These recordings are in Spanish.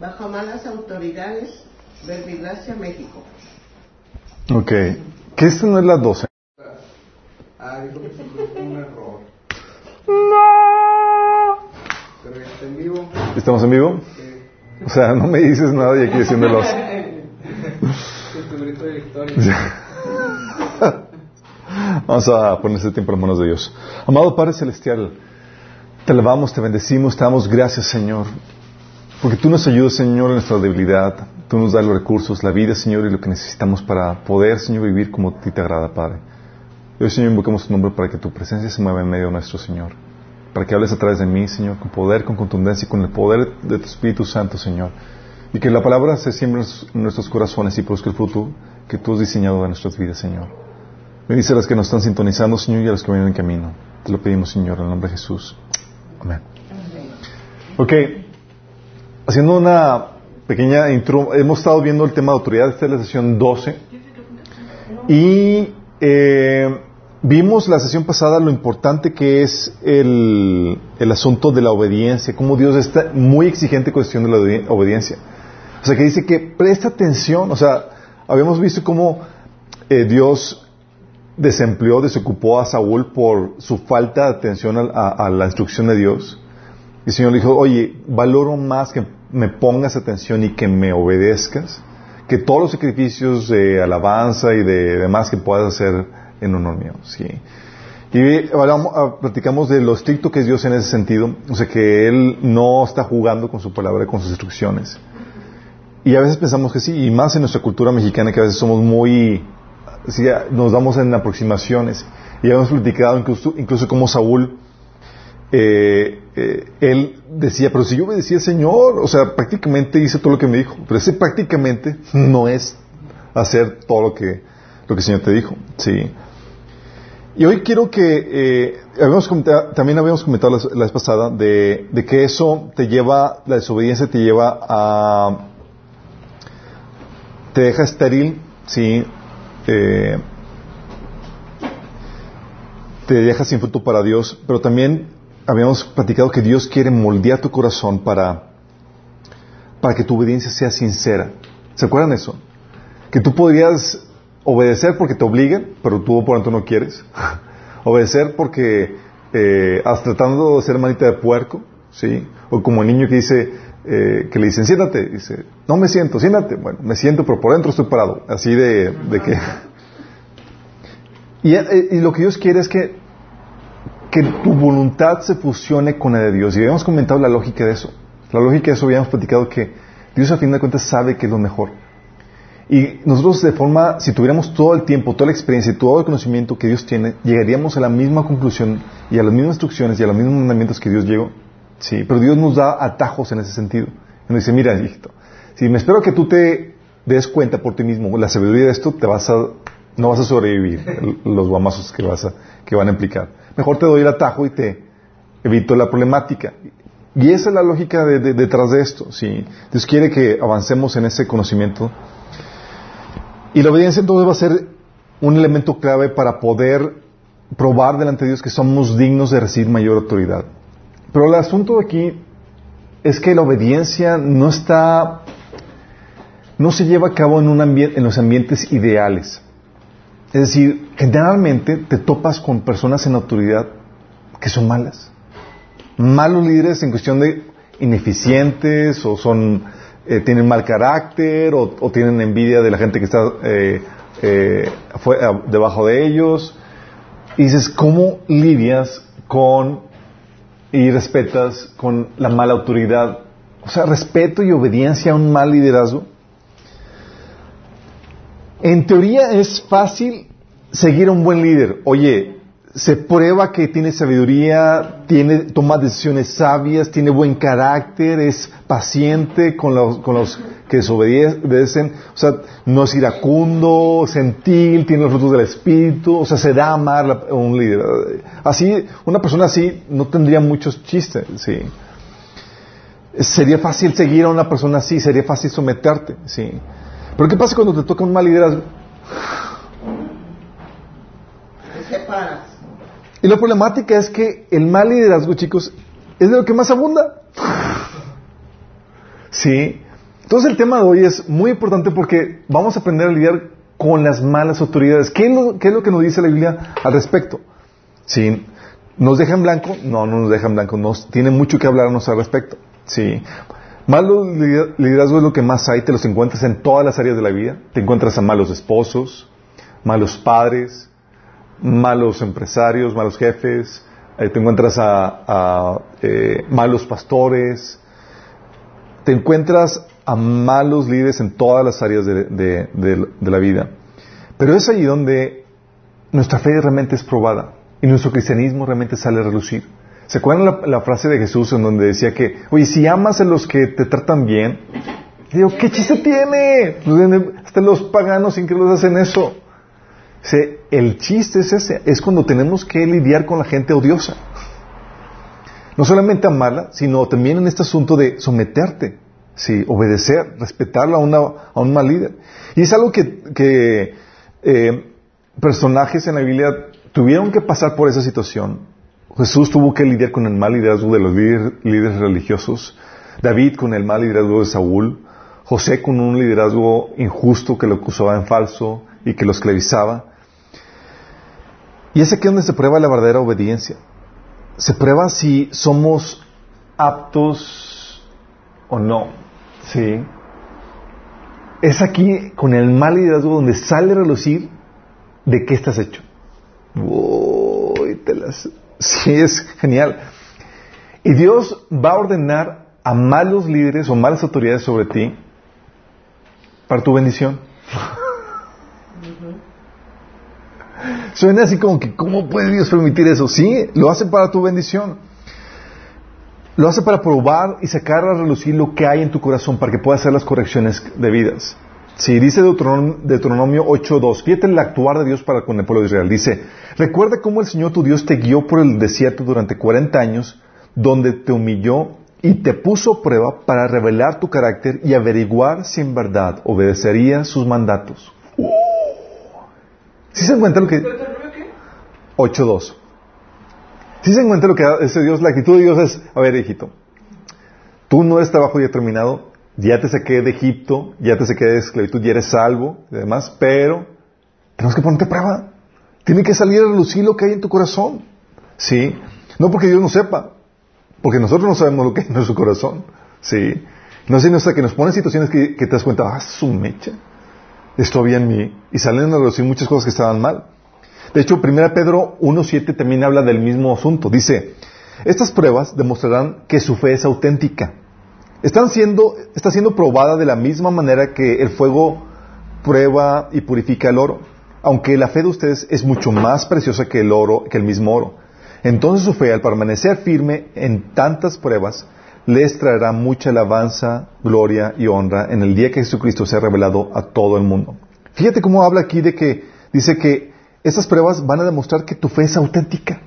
bajo malas autoridades, Verbigracia, México. Ok. ¿Qué esta no es la 12? Ah, dijo que un error. Pero ya está en vivo. ¿Estamos en vivo? Eh, O sea, no me dices nada y aquí diciéndolos. con tu grito de victoria. Vamos a poner este tiempo en manos de Dios. Amado Padre Celestial, te alabamos, te bendecimos, te damos gracias, Señor. Porque tú nos ayudas, Señor, en nuestra debilidad. Tú nos das los recursos, la vida, Señor, y lo que necesitamos para poder, Señor, vivir como a ti te agrada, Padre. Y hoy, Señor, invocamos tu nombre para que tu presencia se mueva en medio de nuestro Señor. Para que hables a través de mí, Señor, con poder, con contundencia y con el poder de tu Espíritu Santo, Señor. Y que la palabra se siembre en nuestros corazones y produzca el fruto que tú has diseñado de nuestras vidas, Señor. Bendice a los que nos están sintonizando, Señor, y a los que vienen en camino. Te lo pedimos, Señor, en el nombre de Jesús. Amén. Ok, haciendo una pequeña intro, hemos estado viendo el tema de autoridad, esta es la sesión 12. Y eh, vimos la sesión pasada lo importante que es el, el asunto de la obediencia, cómo Dios está muy exigente cuestión de la obedi- obediencia. O sea, que dice que presta atención, o sea, habíamos visto cómo eh, Dios desempleó, desocupó a Saúl por su falta de atención a la instrucción de Dios. Y el Señor le dijo, oye, valoro más que me pongas atención y que me obedezcas, que todos los sacrificios de alabanza y de demás que puedas hacer en honor mío. ¿sí? Y platicamos de lo estricto que es Dios en ese sentido, o sea, que Él no está jugando con su palabra, con sus instrucciones. Y a veces pensamos que sí, y más en nuestra cultura mexicana, que a veces somos muy, sí, nos damos en aproximaciones. Y hemos platicado incluso como Saúl, eh, eh, él decía, pero si yo obedecía al Señor, o sea, prácticamente hice todo lo que me dijo, pero ese prácticamente no es hacer todo lo que, lo que el Señor te dijo, sí. Y hoy quiero que, eh, habíamos comentado- también habíamos comentado la, vez pasada de, de que eso te lleva, la desobediencia te lleva a, te deja estéril, sí, te deja sin fruto para Dios, pero también habíamos platicado que Dios quiere moldear tu corazón para, para que tu obediencia sea sincera. ¿Se acuerdan de eso? Que tú podrías obedecer porque te obligan, pero tú por tanto no quieres. obedecer porque eh, hasta tratando de ser manita de puerco, ¿sí? O como el niño que dice, eh, que le dicen, siéntate, dice, no me siento, siéntate. Bueno, me siento, pero por dentro estoy parado. Así de, de que... y, eh, y lo que Dios quiere es que que tu voluntad se fusione con la de Dios. Y habíamos comentado la lógica de eso. La lógica de eso habíamos platicado que Dios a fin de cuentas sabe que es lo mejor. Y nosotros de forma, si tuviéramos todo el tiempo, toda la experiencia y todo el conocimiento que Dios tiene, llegaríamos a la misma conclusión y a las mismas instrucciones y a los mismos mandamientos que Dios llegó. Sí, pero Dios nos da atajos en ese sentido. Y nos dice, mira, hijito, si me espero que tú te des cuenta por ti mismo la sabiduría de esto, te vas a, no vas a sobrevivir los guamazos que, vas a, que van a implicar. Mejor te doy el atajo y te evito la problemática. Y esa es la lógica de- de- detrás de esto. ¿sí? Dios quiere que avancemos en ese conocimiento. Y la obediencia entonces va a ser un elemento clave para poder probar delante de Dios que somos dignos de recibir mayor autoridad. Pero el asunto aquí es que la obediencia no está, no se lleva a cabo en, un en los ambientes ideales. Es decir, generalmente te topas con personas en autoridad que son malas. Malos líderes en cuestión de ineficientes o son eh, tienen mal carácter o, tienen envidia de la gente que está eh, eh, debajo de ellos. Y dices, ¿cómo lidias con y respetas con la mala autoridad? O sea, respeto y obediencia a un mal liderazgo. En teoría es fácil seguir a un buen líder. Oye, se prueba que tiene sabiduría, tiene, toma decisiones sabias, tiene buen carácter, es paciente con los, con los que desobedecen, o sea, no es iracundo, gentil, tiene los frutos del espíritu, o sea, se da a amar a un líder. Así, una persona así no tendría muchos chistes, sí. Sería fácil seguir a una persona así, sería fácil someterte, sí. Pero ¿qué pasa cuando te toca un mal liderazgo? Y la problemática es que el mal liderazgo, chicos, es de lo que más abunda. Sí. Entonces el tema de hoy es muy importante porque vamos a aprender a lidiar con las malas autoridades. ¿Qué es lo, qué es lo que nos dice la Biblia al respecto? ¿Sí? ¿Nos deja en blanco? No, no nos deja en blanco. Nos, tiene mucho que hablarnos al respecto. ¿Sí? Malos liderazgo es lo que más hay. Te los encuentras en todas las áreas de la vida. Te encuentras a malos esposos, malos padres, malos empresarios, malos jefes. Eh, te encuentras a, eh, malos pastores. Te encuentras a malos líderes en todas las áreas de, la vida. Pero es allí donde nuestra fe realmente es probada y nuestro cristianismo realmente sale a relucir. ¿Se acuerdan la, frase de Jesús en donde decía que, oye, si amas a los que te tratan bien, digo, ¿qué chiste tiene? Pues, hasta los paganos incrédulos hacen eso. El chiste es ese, es cuando tenemos que lidiar con la gente odiosa. No solamente amarla, sino también en este asunto de someterte. Sí, obedecer, respetarla a, a un mal líder. Y es algo que, eh, personajes en la Biblia tuvieron que pasar por esa situación. Jesús tuvo que lidiar con el mal liderazgo de los líderes, religiosos, David con el mal liderazgo de Saúl, José con un liderazgo injusto que lo acusaba en falso y que lo esclavizaba. Y es aquí donde se prueba la verdadera obediencia. Se prueba si somos aptos o no. Sí. Es aquí con el mal liderazgo donde sale a relucir de qué estás hecho. Uy, te las... Sí, es genial. Y Dios va a ordenar a malos líderes o malas autoridades sobre ti para tu bendición. Suena así como que, ¿cómo puede Dios permitir eso? Sí, lo hace para tu bendición. Lo hace para probar y sacar a relucir lo que hay en tu corazón para que puedas hacer las correcciones debidas. Si dice Deuteronomio, 8.2, fíjate el actuar de Dios para con el pueblo de Israel. Dice, recuerda cómo el Señor tu Dios te guió por el desierto durante 40 años, donde te humilló y te puso prueba para revelar tu carácter y averiguar si en verdad obedecería sus mandatos. ¿Sí se encuentra lo que... 8.2. Si se encuentra lo que hace Dios, la actitud de Dios es, a ver, hijito, tú no eres trabajo ya terminado, ya te saqué de Egipto, ya te saqué de esclavitud, ya eres salvo y demás, pero tenemos que ponerte a prueba. Tiene que salir a relucir lo que hay en tu corazón. ¿Sí? No porque Dios no sepa, porque nosotros no sabemos lo que hay en nuestro corazón. ¿Sí? No sé, hasta que nos ponen situaciones que, te das cuenta, ah, su mecha, esto había en mí, y salen a relucir muchas cosas que estaban mal. De hecho, 1 Pedro 1.7 también habla del mismo asunto. Dice, estas pruebas demostrarán que su fe es auténtica. Están siendo, está siendo probada de la misma manera que el fuego prueba y purifica el oro, aunque la fe de ustedes es mucho más preciosa que el oro, que el mismo oro. Entonces su fe, al permanecer firme en tantas pruebas, les traerá mucha alabanza, gloria y honra en el día que Jesucristo sea revelado a todo el mundo. Fíjate cómo habla aquí de que dice que esas pruebas van a demostrar que tu fe es auténtica.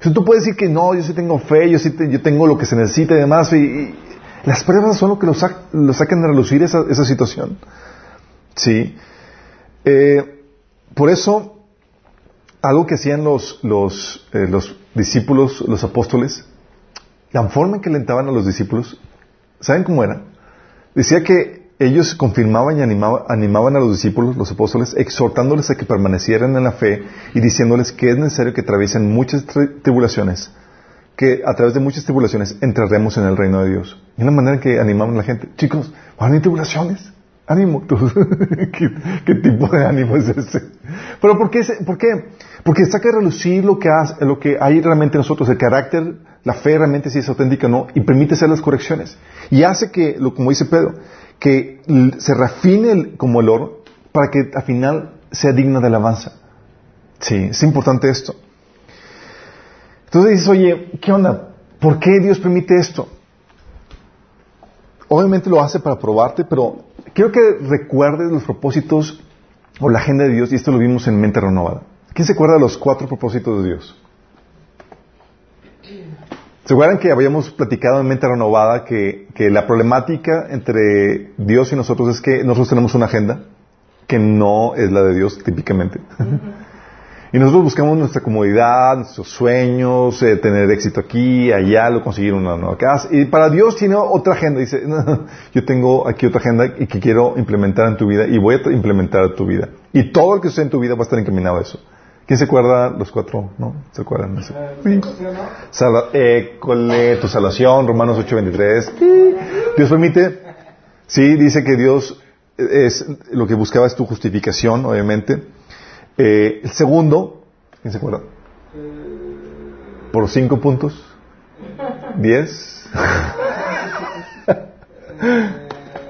Si tú puedes decir que no, yo sí tengo fe, yo sí yo tengo lo que se necesita y demás, y, las pruebas son lo que lo, sacan de relucir esa, situación. Sí. Eh, por eso, algo que hacían los, eh, los discípulos, los apóstoles, la forma en que alentaban a los discípulos, ¿saben cómo era? Decía que ellos confirmaban y animaban, a los discípulos, los apóstoles, exhortándoles a que permanecieran en la fe y diciéndoles que es necesario que atraviesen muchas tribulaciones, que a través de muchas tribulaciones entraremos en el reino de Dios. Y una manera en que animaban a la gente, chicos, van a tribulaciones, ánimo. ¿Qué, tipo de ánimo es ese? Pero ¿por qué? ¿Por qué? Porque saca a relucir lo que, hace, lo que hay realmente en nosotros, el carácter, la fe realmente si es auténtica o no, y permite hacer las correcciones. Y hace que, lo, como dice Pedro, que se refine como el oro para que al final sea digna de alabanza. Sí, es importante esto. Entonces dices, oye, ¿qué onda? ¿Por qué Dios permite esto? Obviamente lo hace para probarte, pero quiero que recuerdes los propósitos o la agenda de Dios, y esto lo vimos en Mente Renovada. ¿Quién se acuerda de los cuatro propósitos de Dios? ¿Se acuerdan que habíamos platicado en Mente Renovada que, la problemática entre Dios y nosotros es que nosotros tenemos una agenda que no es la de Dios típicamente? Y nosotros buscamos nuestra comodidad, nuestros sueños, eh, tener éxito aquí, allá, lo conseguir una nueva casa. Y para Dios tiene otra agenda. Dice, "No, yo tengo aquí otra agenda y que quiero implementar en tu vida y voy a implementar en tu vida. Y todo lo que sucede en tu vida va a estar encaminado a eso. ¿Quién se acuerda? Los cuatro, ¿no? ¿Se acuerdan? eso? Sí. Sala, école, tu salvación, Romanos 8:23. Dios permite, sí, dice que Dios es, lo que buscaba es tu justificación, obviamente. Eh, el segundo, ¿quién se acuerda? Por cinco puntos. ¿Diez?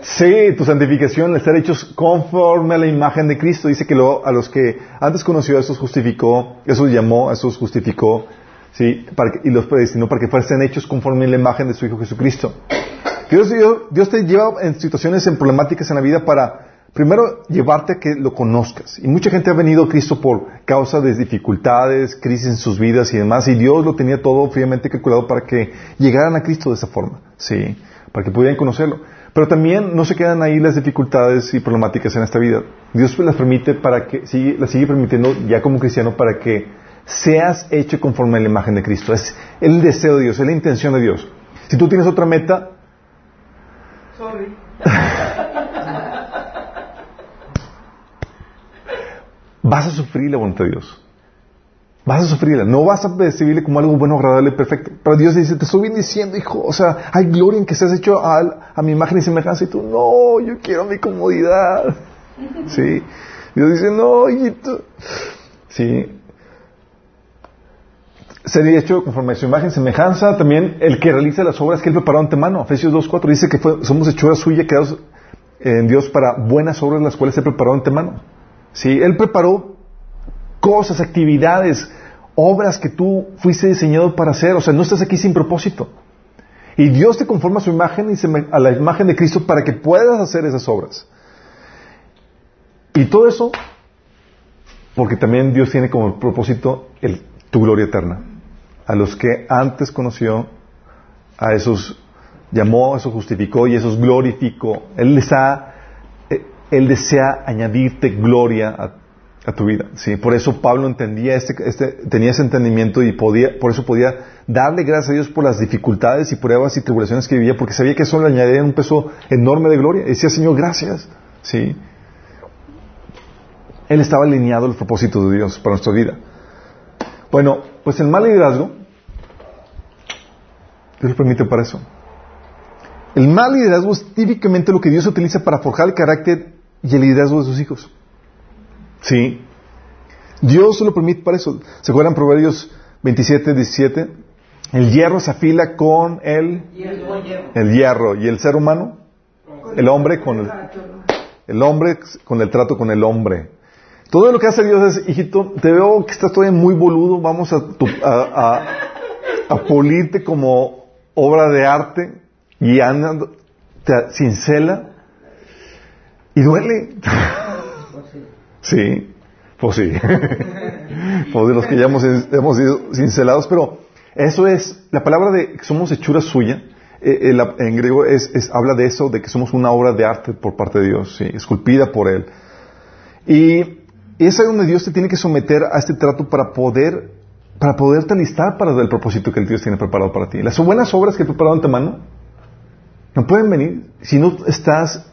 Sí, tu santificación, estar hechos conforme a la imagen de Cristo. Dice que lo, a los que antes conoció, a esos justificó, esos llamó, a esos justificó, sí, para que- y los predestinó para que fuesen hechos conforme a la imagen de su Hijo Jesucristo. Dios, Dios, Dios te lleva en situaciones, en problemáticas en la vida para, primero, llevarte a que lo conozcas. Y mucha gente ha venido a Cristo por causa de dificultades, crisis en sus vidas y demás, y Dios lo tenía todo fríamente calculado para que llegaran a Cristo de esa forma, sí, para que pudieran conocerlo. Pero también no se quedan ahí las dificultades y problemáticas en esta vida. Dios las permite para que, sigue, las sigue permitiendo ya como cristiano para que seas hecho conforme a la imagen de Cristo. Es el deseo de Dios, es la intención de Dios. Si tú tienes otra meta, Sorry. vas a sufrir la voluntad de Dios. Vas a sufrirla. No vas a percibirle como algo bueno, agradable, perfecto. Pero Dios dice, te estoy bendiciendo, hijo. O sea, hay gloria en que seas hecho a, a mi imagen y semejanza. Y tú, no, yo quiero mi comodidad. Sí. Dios dice, no, hijito. Sí. Sería hecho conforme a su imagen y semejanza. También el que realiza las obras que Él preparó antemano. Efesios 2.4 dice que fue- somos hechura suya, creados en Dios para buenas obras, las cuales Él preparó antemano. Sí, Él preparó cosas, actividades, obras que tú fuiste diseñado para hacer. O sea, no estás aquí sin propósito. Y Dios te conforma a su imagen y a la imagen de Cristo para que puedas hacer esas obras. Y todo eso, porque también Dios tiene como propósito el- tu gloria eterna. A los que antes conoció, a esos llamó, a esos justificó y esos glorificó. Él les ha, Él desea añadirte gloria a, tu vida. ¿sí? Por eso Pablo entendía este, este, tenía ese entendimiento y podía, por eso podía darle gracias a Dios por las dificultades y pruebas y tribulaciones que vivía, porque sabía que eso le añadía un peso enorme de gloria. Y decía, Señor, gracias. ¿sí? Él estaba alineado a los propósitos de Dios para nuestra vida. Bueno, pues el mal liderazgo, Dios lo permite para eso. El mal liderazgo es típicamente lo que Dios utiliza para forjar el carácter y el liderazgo de sus hijos. Sí. Dios lo permite para eso. ¿Se acuerdan Proverbios 27, 17? El hierro se afila con el, el hierro. ¿Y el ser humano? El hombre con el, el hombre con el trato con el hombre. Todo lo que hace Dios es, hijito, te veo que estás todavía muy boludo, vamos a, tu- a, a- a pulirte como obra de arte y anda, te cincela y duele. Sí. Pues sí. pues de los que ya hemos, hemos sido cincelados, pero eso es, la palabra de que somos hechura suya, eh, eh, en griego es, es- habla de eso, de que somos una obra de arte por parte de Dios, sí, esculpida por Él. Y, es ahí donde Dios te tiene que someter a este trato para poder, para poderte alistar para el propósito que el Dios tiene preparado para ti. Las buenas obras que he preparado antemano no pueden venir si no estás,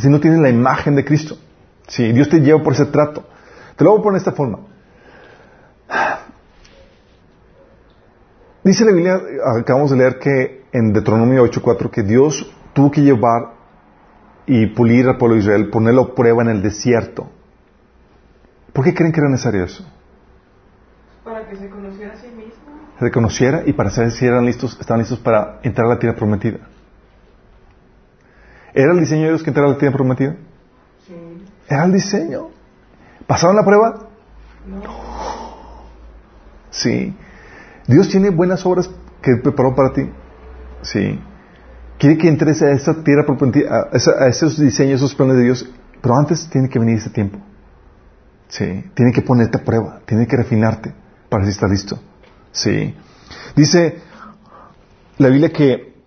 si no tienes la imagen de Cristo. Sí, Dios te lleva por ese trato. Te lo voy a poner de esta forma. Dice la Biblia, acabamos de leer que en Deuteronomio 8:4 que Dios tuvo que llevar y pulir al pueblo de Israel, ponerlo a prueba en el desierto. ¿Por qué creen que era necesario eso? Para que se conociera a sí mismo. Se reconociera y para saber si eran listos, estaban listos para entrar a la tierra prometida. ¿Era el diseño de Dios que entrara a la tierra prometida? Sí. Era el diseño. ¿Pasaron la prueba? No. Sí. Dios tiene buenas obras que preparó para ti. Sí. Quiere que entres a esa tierra prometida, a, a esos diseños, esos planes de Dios, pero antes tiene que venir ese tiempo. Sí. Tiene que ponerte a prueba, tiene que refinarte para si estás listo. Sí. Dice la Biblia que,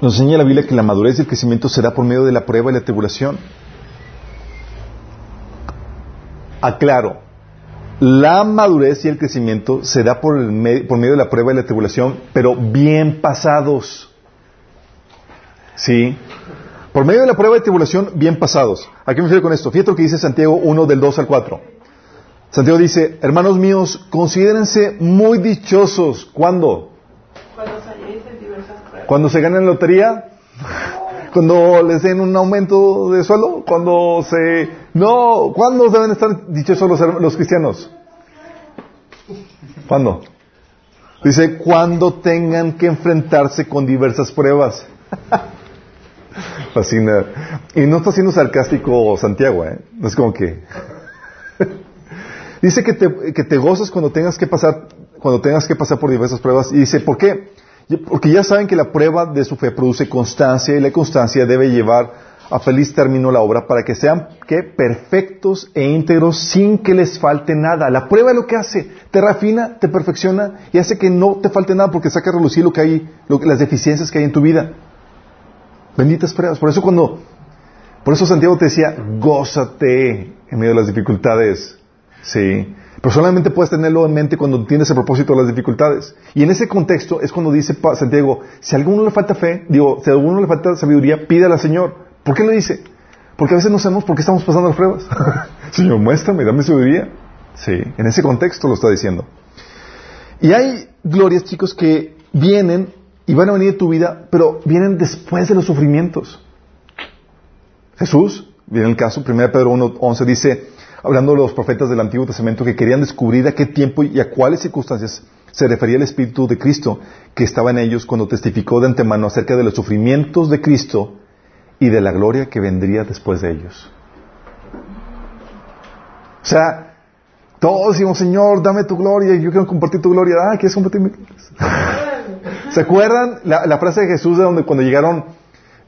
nos enseña la Biblia que la madurez y el crecimiento será por medio de la prueba y la tribulación. Aclaro, La madurez y el crecimiento se da por, el me- por medio de la prueba y la tribulación, pero bien pasados. ¿Sí? Por medio de la prueba y tribulación, bien pasados. ¿A qué me refiero con esto? Fíjate lo que dice Santiago 1 del 2 al 4. Santiago dice, hermanos míos, considérense muy dichosos. ¿Cuándo? Cuando salléis en diversas pruebas. Cuando se ganen la lotería, cuando les den un aumento de sueldo, cuando se... No, ¿cuándo deben estar dichosos los cristianos? ¿Cuándo? Dice, cuando tengan que enfrentarse con diversas pruebas. Fascina. Y no está siendo sarcástico Santiago, ¿eh? No es como que... Dice que te, que te gozas cuando tengas que pasar, cuando tengas que pasar por diversas pruebas. Y dice, ¿por qué? Porque ya saben que la prueba de su fe produce constancia y la constancia debe llevar a feliz término la obra para que sean ¿qué? perfectos e íntegros sin que les falte nada. La prueba es lo que hace, te refina, te perfecciona y hace que no te falte nada porque saca a relucir lo que hay, lo las deficiencias que hay en tu vida. Benditas pruebas. Por eso cuando, por eso Santiago te decía, gózate en medio de las dificultades. Sí. Pero solamente puedes tenerlo en mente cuando entiendes el propósito de las dificultades. Y en ese contexto es cuando dice Santiago, si a alguno le falta fe, digo, si a alguno le falta sabiduría, pídala al Señor. ¿Por qué lo dice? Porque a veces no sabemos por qué estamos pasando las pruebas. Señor, muéstrame, dame sabiduría. Sí, en ese contexto lo está diciendo. Y hay glorias, chicos, que vienen y van a venir de tu vida, pero vienen después de los sufrimientos. Jesús, viene el caso, 1 Pedro 1.11 dice, hablando de los profetas del Antiguo Testamento que querían descubrir a qué tiempo y a cuáles circunstancias se refería el Espíritu de Cristo que estaba en ellos cuando testificó de antemano acerca de los sufrimientos de Cristo y de la gloria que vendría después de ellos. O sea, todos decimos, Señor, dame tu gloria, yo quiero compartir tu gloria. Ah, ¿quieres compartir mi? ¿Se acuerdan la, la frase de Jesús de donde cuando llegaron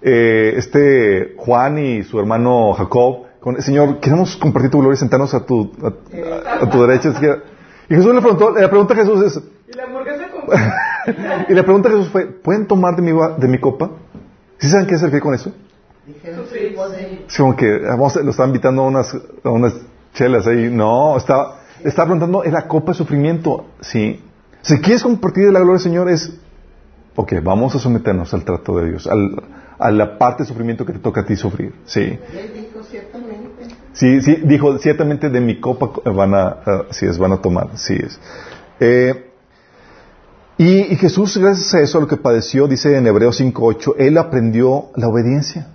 eh, este Juan y su hermano Jacob, con, Señor, queremos compartir tu gloria y sentarnos a tu, a, a tu derecha? izquierda"? Y Jesús le preguntó, la pregunta a Jesús es, Y la y pregunta a Jesús fue, ¿pueden tomar de mi, de mi copa? ¿Sí saben qué se refiere con eso? Es como que vamos, lo estaba invitando a unas, a unas chelas ahí. No, está, está preguntando, ¿es la copa de sufrimiento? Sí. Si quieres compartir de la gloria del Señor es, ok, vamos a someternos al trato de Dios, al- a la parte de sufrimiento que te toca a ti sufrir. Sí. Ciertamente. Sí, sí, dijo, ciertamente de mi copa van a, ah, sí es, van a tomar, sí es. Eh, y, y Jesús, gracias a eso, a lo que padeció, dice en Hebreos 5.8, Él aprendió la obediencia.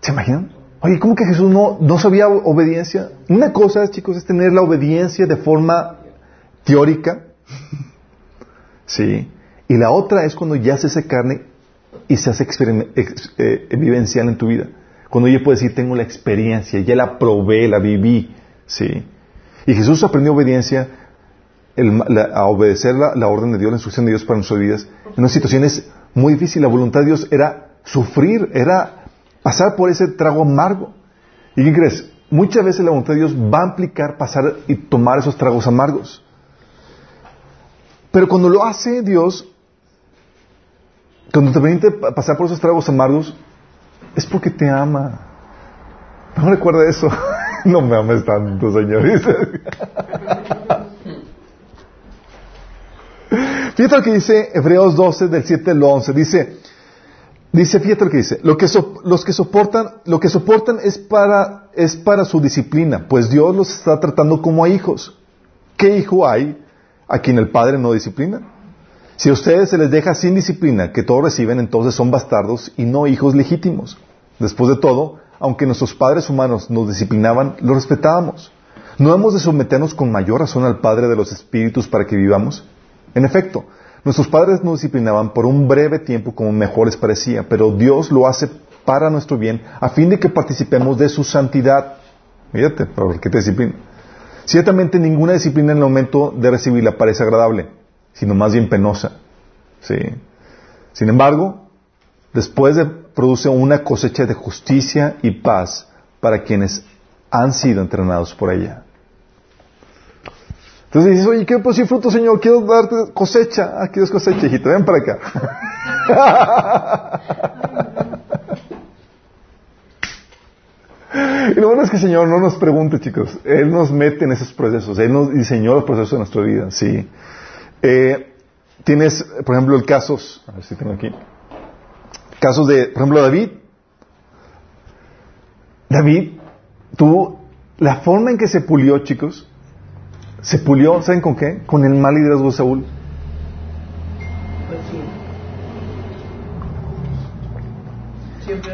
¿Se imaginan? Oye, ¿cómo que Jesús no, no sabía obediencia? Una cosa, chicos, es tener la obediencia de forma teórica. Sí. Y la otra es cuando ya se hace carne y se hace ex- eh, vivencial en tu vida. Cuando yo puedo decir, tengo la experiencia, ya la probé, la viví. Sí. Y Jesús aprendió obediencia, a obedecer la, la orden de Dios, la instrucción de Dios para nuestras vidas, en unas situaciones muy difíciles. La voluntad de Dios era sufrir, era pasar por ese trago amargo. ¿Y qué crees? Muchas veces la voluntad de Dios va a implicar pasar y tomar esos tragos amargos. Pero cuando lo hace Dios, cuando te permite pa- pasar por esos tragos amargos, es porque te ama. No recuerda eso. No me ames tanto, Señor. Fíjate lo que dice Hebreos 12, del 7 al 11. Dice, dice, fíjate lo que dice. Lo que so- los que soportan, lo que soportan es para, es para su disciplina, pues Dios los está tratando como a hijos. ¿Qué hijo hay a quien el padre no disciplina? Si a ustedes se les deja sin disciplina que todos reciben, entonces son bastardos y no hijos legítimos. Después de todo, aunque nuestros padres humanos nos disciplinaban, los respetábamos. ¿No hemos de someternos con mayor razón al Padre de los Espíritus para que vivamos? En efecto, nuestros padres nos disciplinaban por un breve tiempo como mejor les parecía, pero Dios lo hace para nuestro bien, a fin de que participemos de su santidad. Fíjate, ¿por qué te disciplina? Ciertamente ninguna disciplina en el momento de recibirla parece agradable, sino más bien penosa. ¿Sí? Sin embargo, después de, produce una cosecha de justicia y paz para quienes han sido entrenados por ella. Entonces dices, oye, quiero producir fruto, Señor, quiero darte cosecha. Ah, quieres cosecha, hijito, ven para acá. y lo bueno es que el Señor no nos pregunte, chicos. Él nos mete en esos procesos. Él nos diseñó los procesos de nuestra vida, sí. Eh, tienes, por ejemplo, el casos, a ver si tengo aquí. Casos de, por ejemplo, David. David tuvo la forma en que se pulió, chicos. Se pulió, ¿saben con qué? Con el mal liderazgo de Saúl. Siempre.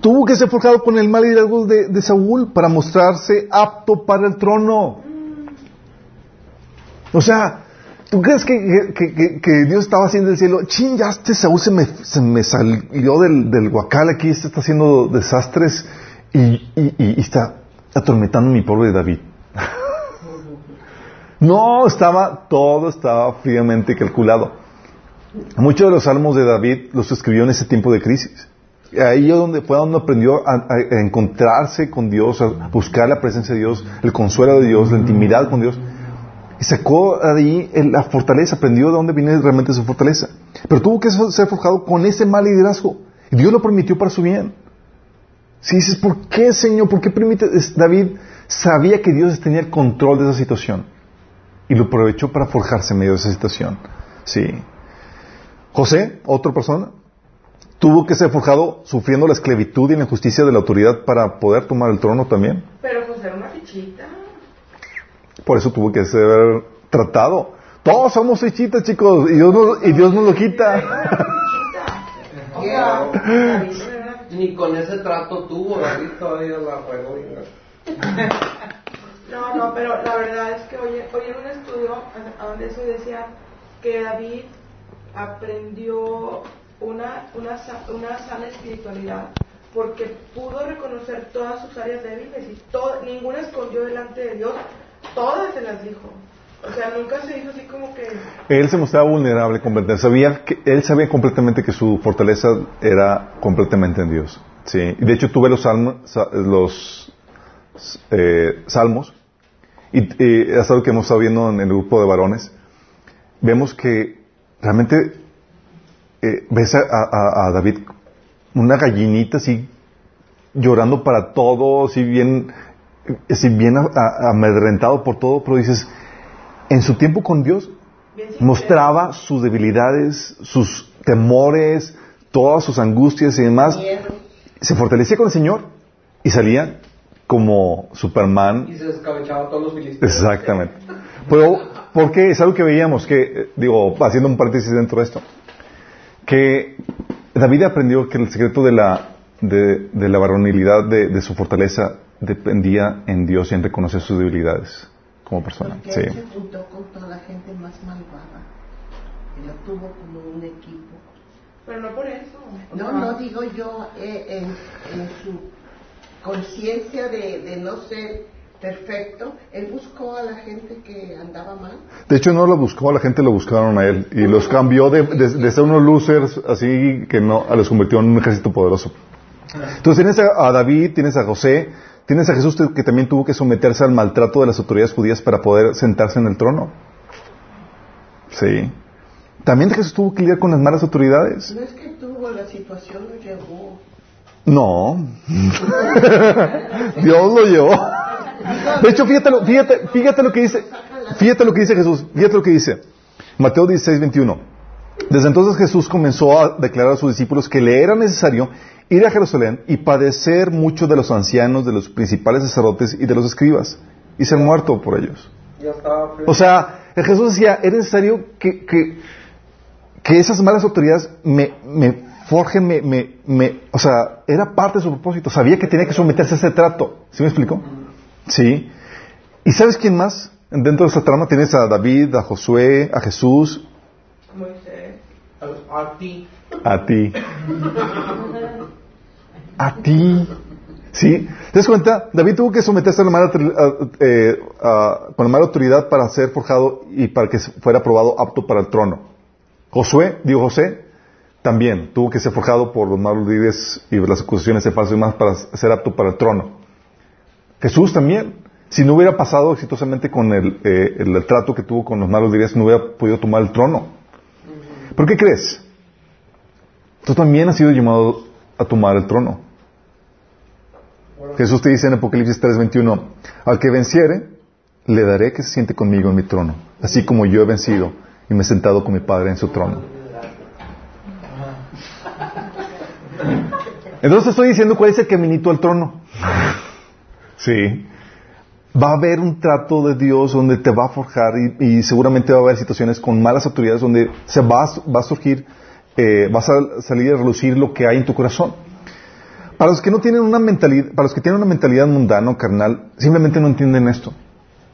Tuvo que ser forjado con el mal liderazgo de, de Saúl para mostrarse apto para el trono. O sea, ¿tú crees que, que- que- que Dios estaba haciendo el cielo? Chin, ya este Saúl se me, se me salió del, del guacal aquí, este está haciendo desastres y, y- y- y está atormentando a mi pobre David. no, estaba, todo estaba fríamente calculado. Muchos de los salmos de David los escribió en ese tiempo de crisis. Ahí es donde fue donde aprendió a, a- encontrarse con Dios, a buscar la presencia de Dios, el consuelo de Dios, la intimidad con Dios. Y sacó de ahí la fortaleza, aprendió de dónde viene realmente su fortaleza. Pero tuvo que ser forjado con ese mal liderazgo. Y Dios lo permitió para su bien. Si dices, ¿por qué, Señor? ¿Por qué permite? David sabía que Dios tenía el control de esa situación. Y lo aprovechó para forjarse en medio de esa situación. Sí. José, otra persona, tuvo que ser forjado sufriendo la esclavitud y la injusticia de la autoridad para poder tomar el trono también. Pero José era una fichita. Por eso tuvo que ser tratado. Todos somos fichitas, chicos, y Dios nos, y Dios nos lo quita. Ni con ese trato tuvo, David todavía la y- No, no, pero la verdad es que oye, oye en un estudio a- donde eso decía que David aprendió una, una, sa- una sana espiritualidad porque pudo reconocer todas sus áreas débiles y todo, ninguna escondió delante de Dios, todas se las dijo. O sea, nunca se hizo así como que... Él se mostraba vulnerable completamente. Sabía que, él sabía completamente que su fortaleza era completamente en Dios. Sí. Y de hecho tuve los, salmos, sa- los eh, salmos y, y es algo que hemos estado viendo en el grupo de varones. Vemos que realmente eh, ves a, a- David una gallinita así llorando para todo, así bien, así bien a- a- amedrentado por todo, pero dices, en su tiempo con Dios mostraba sus debilidades, sus temores, todas sus angustias y demás. Se fortalecía con el Señor y salía como Superman. Y se descabechaba todos los filisteos. Exactamente. Pero, porque es algo que veíamos, que, eh, digo, haciendo un paréntesis dentro de esto, que David aprendió que el secreto de la, de, de la varonilidad, de, de su fortaleza, dependía en Dios y en reconocer sus debilidades como persona. Porque Sí. él se juntó con toda la gente más malvada. Y lo tuvo como un equipo. Pero no por eso. No, sea, no digo yo eh, en, en su conciencia de, de no ser perfecto, él buscó a la gente que andaba mal. De hecho, no lo buscó, la gente lo buscaron a él y los cambió de, de- de ser unos losers así que no, a los convirtió en un ejército poderoso. Entonces tienes a, a David, tienes a José, tienes a Jesús que también tuvo que someterse al maltrato de las autoridades judías para poder sentarse en el trono. Sí. También Jesús tuvo que lidiar con las malas autoridades. No es que tuvo la situación, lo llevó. No. Dios lo llevó. De hecho, fíjate, lo- fíjate, fíjate lo que dice, fíjate lo que dice Jesús, fíjate lo que dice. Mateo 16, 21. Desde entonces Jesús comenzó a declarar a sus discípulos que le era necesario ir a Jerusalén y padecer mucho de los ancianos, de los principales sacerdotes y de los escribas, y ser muerto por ellos. O sea, Jesús decía, es necesario que, que, que esas malas autoridades me, me forjen, me, me, me- o sea, era parte de su propósito. Sabía que tenía que someterse a ese trato. ¿Sí me explico? Sí. ¿Y sabes quién más? Dentro de esa trama tienes a David, a Josué, a Jesús, a ti. a ti. A ti. ¿Sí? ¿Te das cuenta? David tuvo que someterse a la mala, eh, a- con la mala autoridad para ser forjado y para que fuera aprobado apto para el trono. Josué, digo José, también tuvo que ser forjado por los malos líderes y las acusaciones de falso y más para ser apto para el trono. Jesús también. Si no hubiera pasado exitosamente con el, eh, el- trato que tuvo con los malos líderes, no hubiera podido tomar el trono. ¿Por qué crees? Tú también has sido llamado a tomar el trono. Jesús te dice en Apocalipsis 3:21, al que venciere, le daré que se siente conmigo en mi trono, así como yo he vencido y me he sentado con mi Padre en su trono. Entonces estoy diciendo cuál es el caminito al trono. sí. Va a haber un trato de Dios donde te va a forjar y, seguramente va a haber situaciones con malas autoridades donde se va, va a surgir, eh, vas a salir a relucir lo que hay en tu corazón. Para los que no tienen una mentalidad, para los que tienen una mentalidad mundana o carnal, simplemente no entienden esto.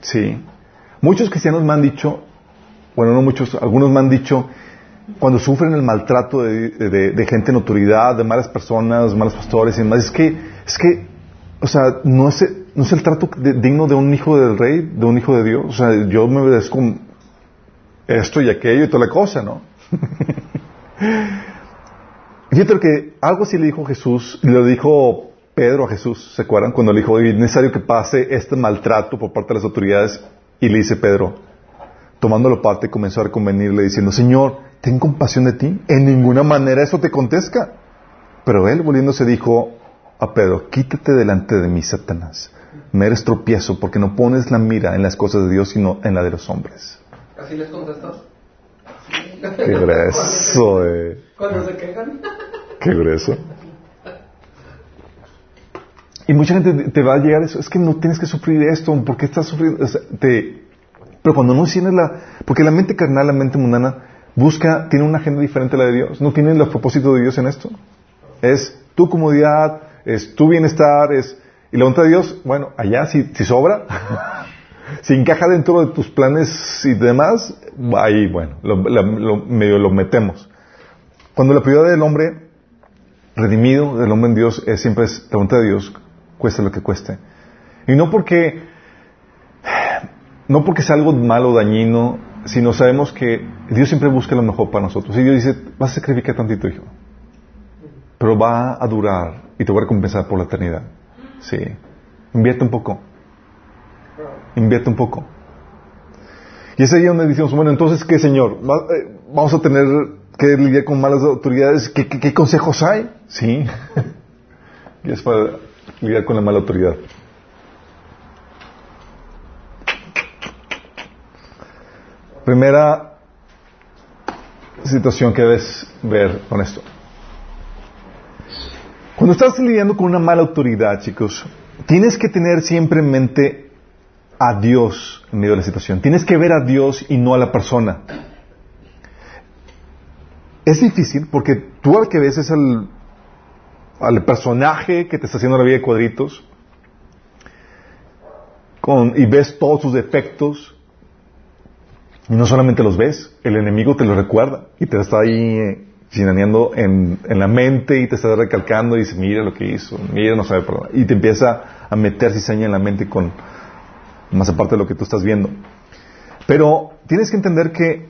Sí. Muchos cristianos me han dicho, bueno, no muchos, algunos me han dicho, cuando sufren el maltrato de, gente en autoridad, de malas personas, malos pastores y demás, es que, es que, o sea, no es, no es el trato digno de un hijo del rey, de un hijo de Dios. O sea, yo me obedezco esto y aquello y toda la cosa, ¿no? Fíjate que algo así le dijo Jesús, le dijo Pedro a Jesús, ¿se acuerdan? Cuando le dijo, es necesario que pase este maltrato por parte de las autoridades, y le dice Pedro, tomándolo parte, comenzó a reconvenirle diciendo, Señor, ten compasión de ti, en ninguna manera eso te contesta. Pero él volviéndose dijo a Pedro, quítate delante de mí, Satanás, me eres tropiezo porque no pones la mira en las cosas de Dios, sino en la de los hombres. ¿Así les contestas? Qué grueso, eh. Cuando se quejan. Qué grueso. Y mucha gente te va a llegar eso, es que no tienes que sufrir esto, ¿por qué estás sufriendo? Pero cuando no tienes la... Porque la mente carnal, la mente mundana, busca, tiene una agenda diferente a la de Dios. No tiene el propósito de Dios en esto. Es tu comodidad, es tu bienestar, es... Y la voluntad de Dios, bueno, allá si, si sobra, si encaja dentro de tus planes y demás, ahí, bueno, lo, medio lo metemos. Cuando la prioridad del hombre redimido, del hombre en Dios, es siempre es la voluntad de Dios, cueste lo que cueste. Y no porque, no porque sea algo malo o dañino, sino sabemos que Dios siempre busca lo mejor para nosotros. Y Dios dice, vas a sacrificar tantito, hijo. Pero va a durar y te voy a recompensar por la eternidad. Sí. Invierte un poco. Invierte un poco. Y ese día donde decimos, bueno, entonces, ¿qué, Señor? Eh, ¿Vamos a tener que lidiar con malas autoridades? ¿Qué, consejos hay? Sí. y es para lidiar con la mala autoridad. Primera situación que debes ver con esto. Cuando estás lidiando con una mala autoridad, chicos, tienes que tener siempre en mente a Dios en medio de la situación. Tienes que ver a Dios y no a la persona. Es difícil porque tú al que ves es al, al personaje que te está haciendo la vida de cuadritos con, y ves todos sus defectos y no solamente los ves, el enemigo te lo recuerda y te está ahí eh, en, en, la mente y te está recalcando y dice, mira lo que hizo, mira, no sabe Y te empieza a meter cizaña en la mente con, más aparte de lo que tú estás viendo. Pero tienes que entender que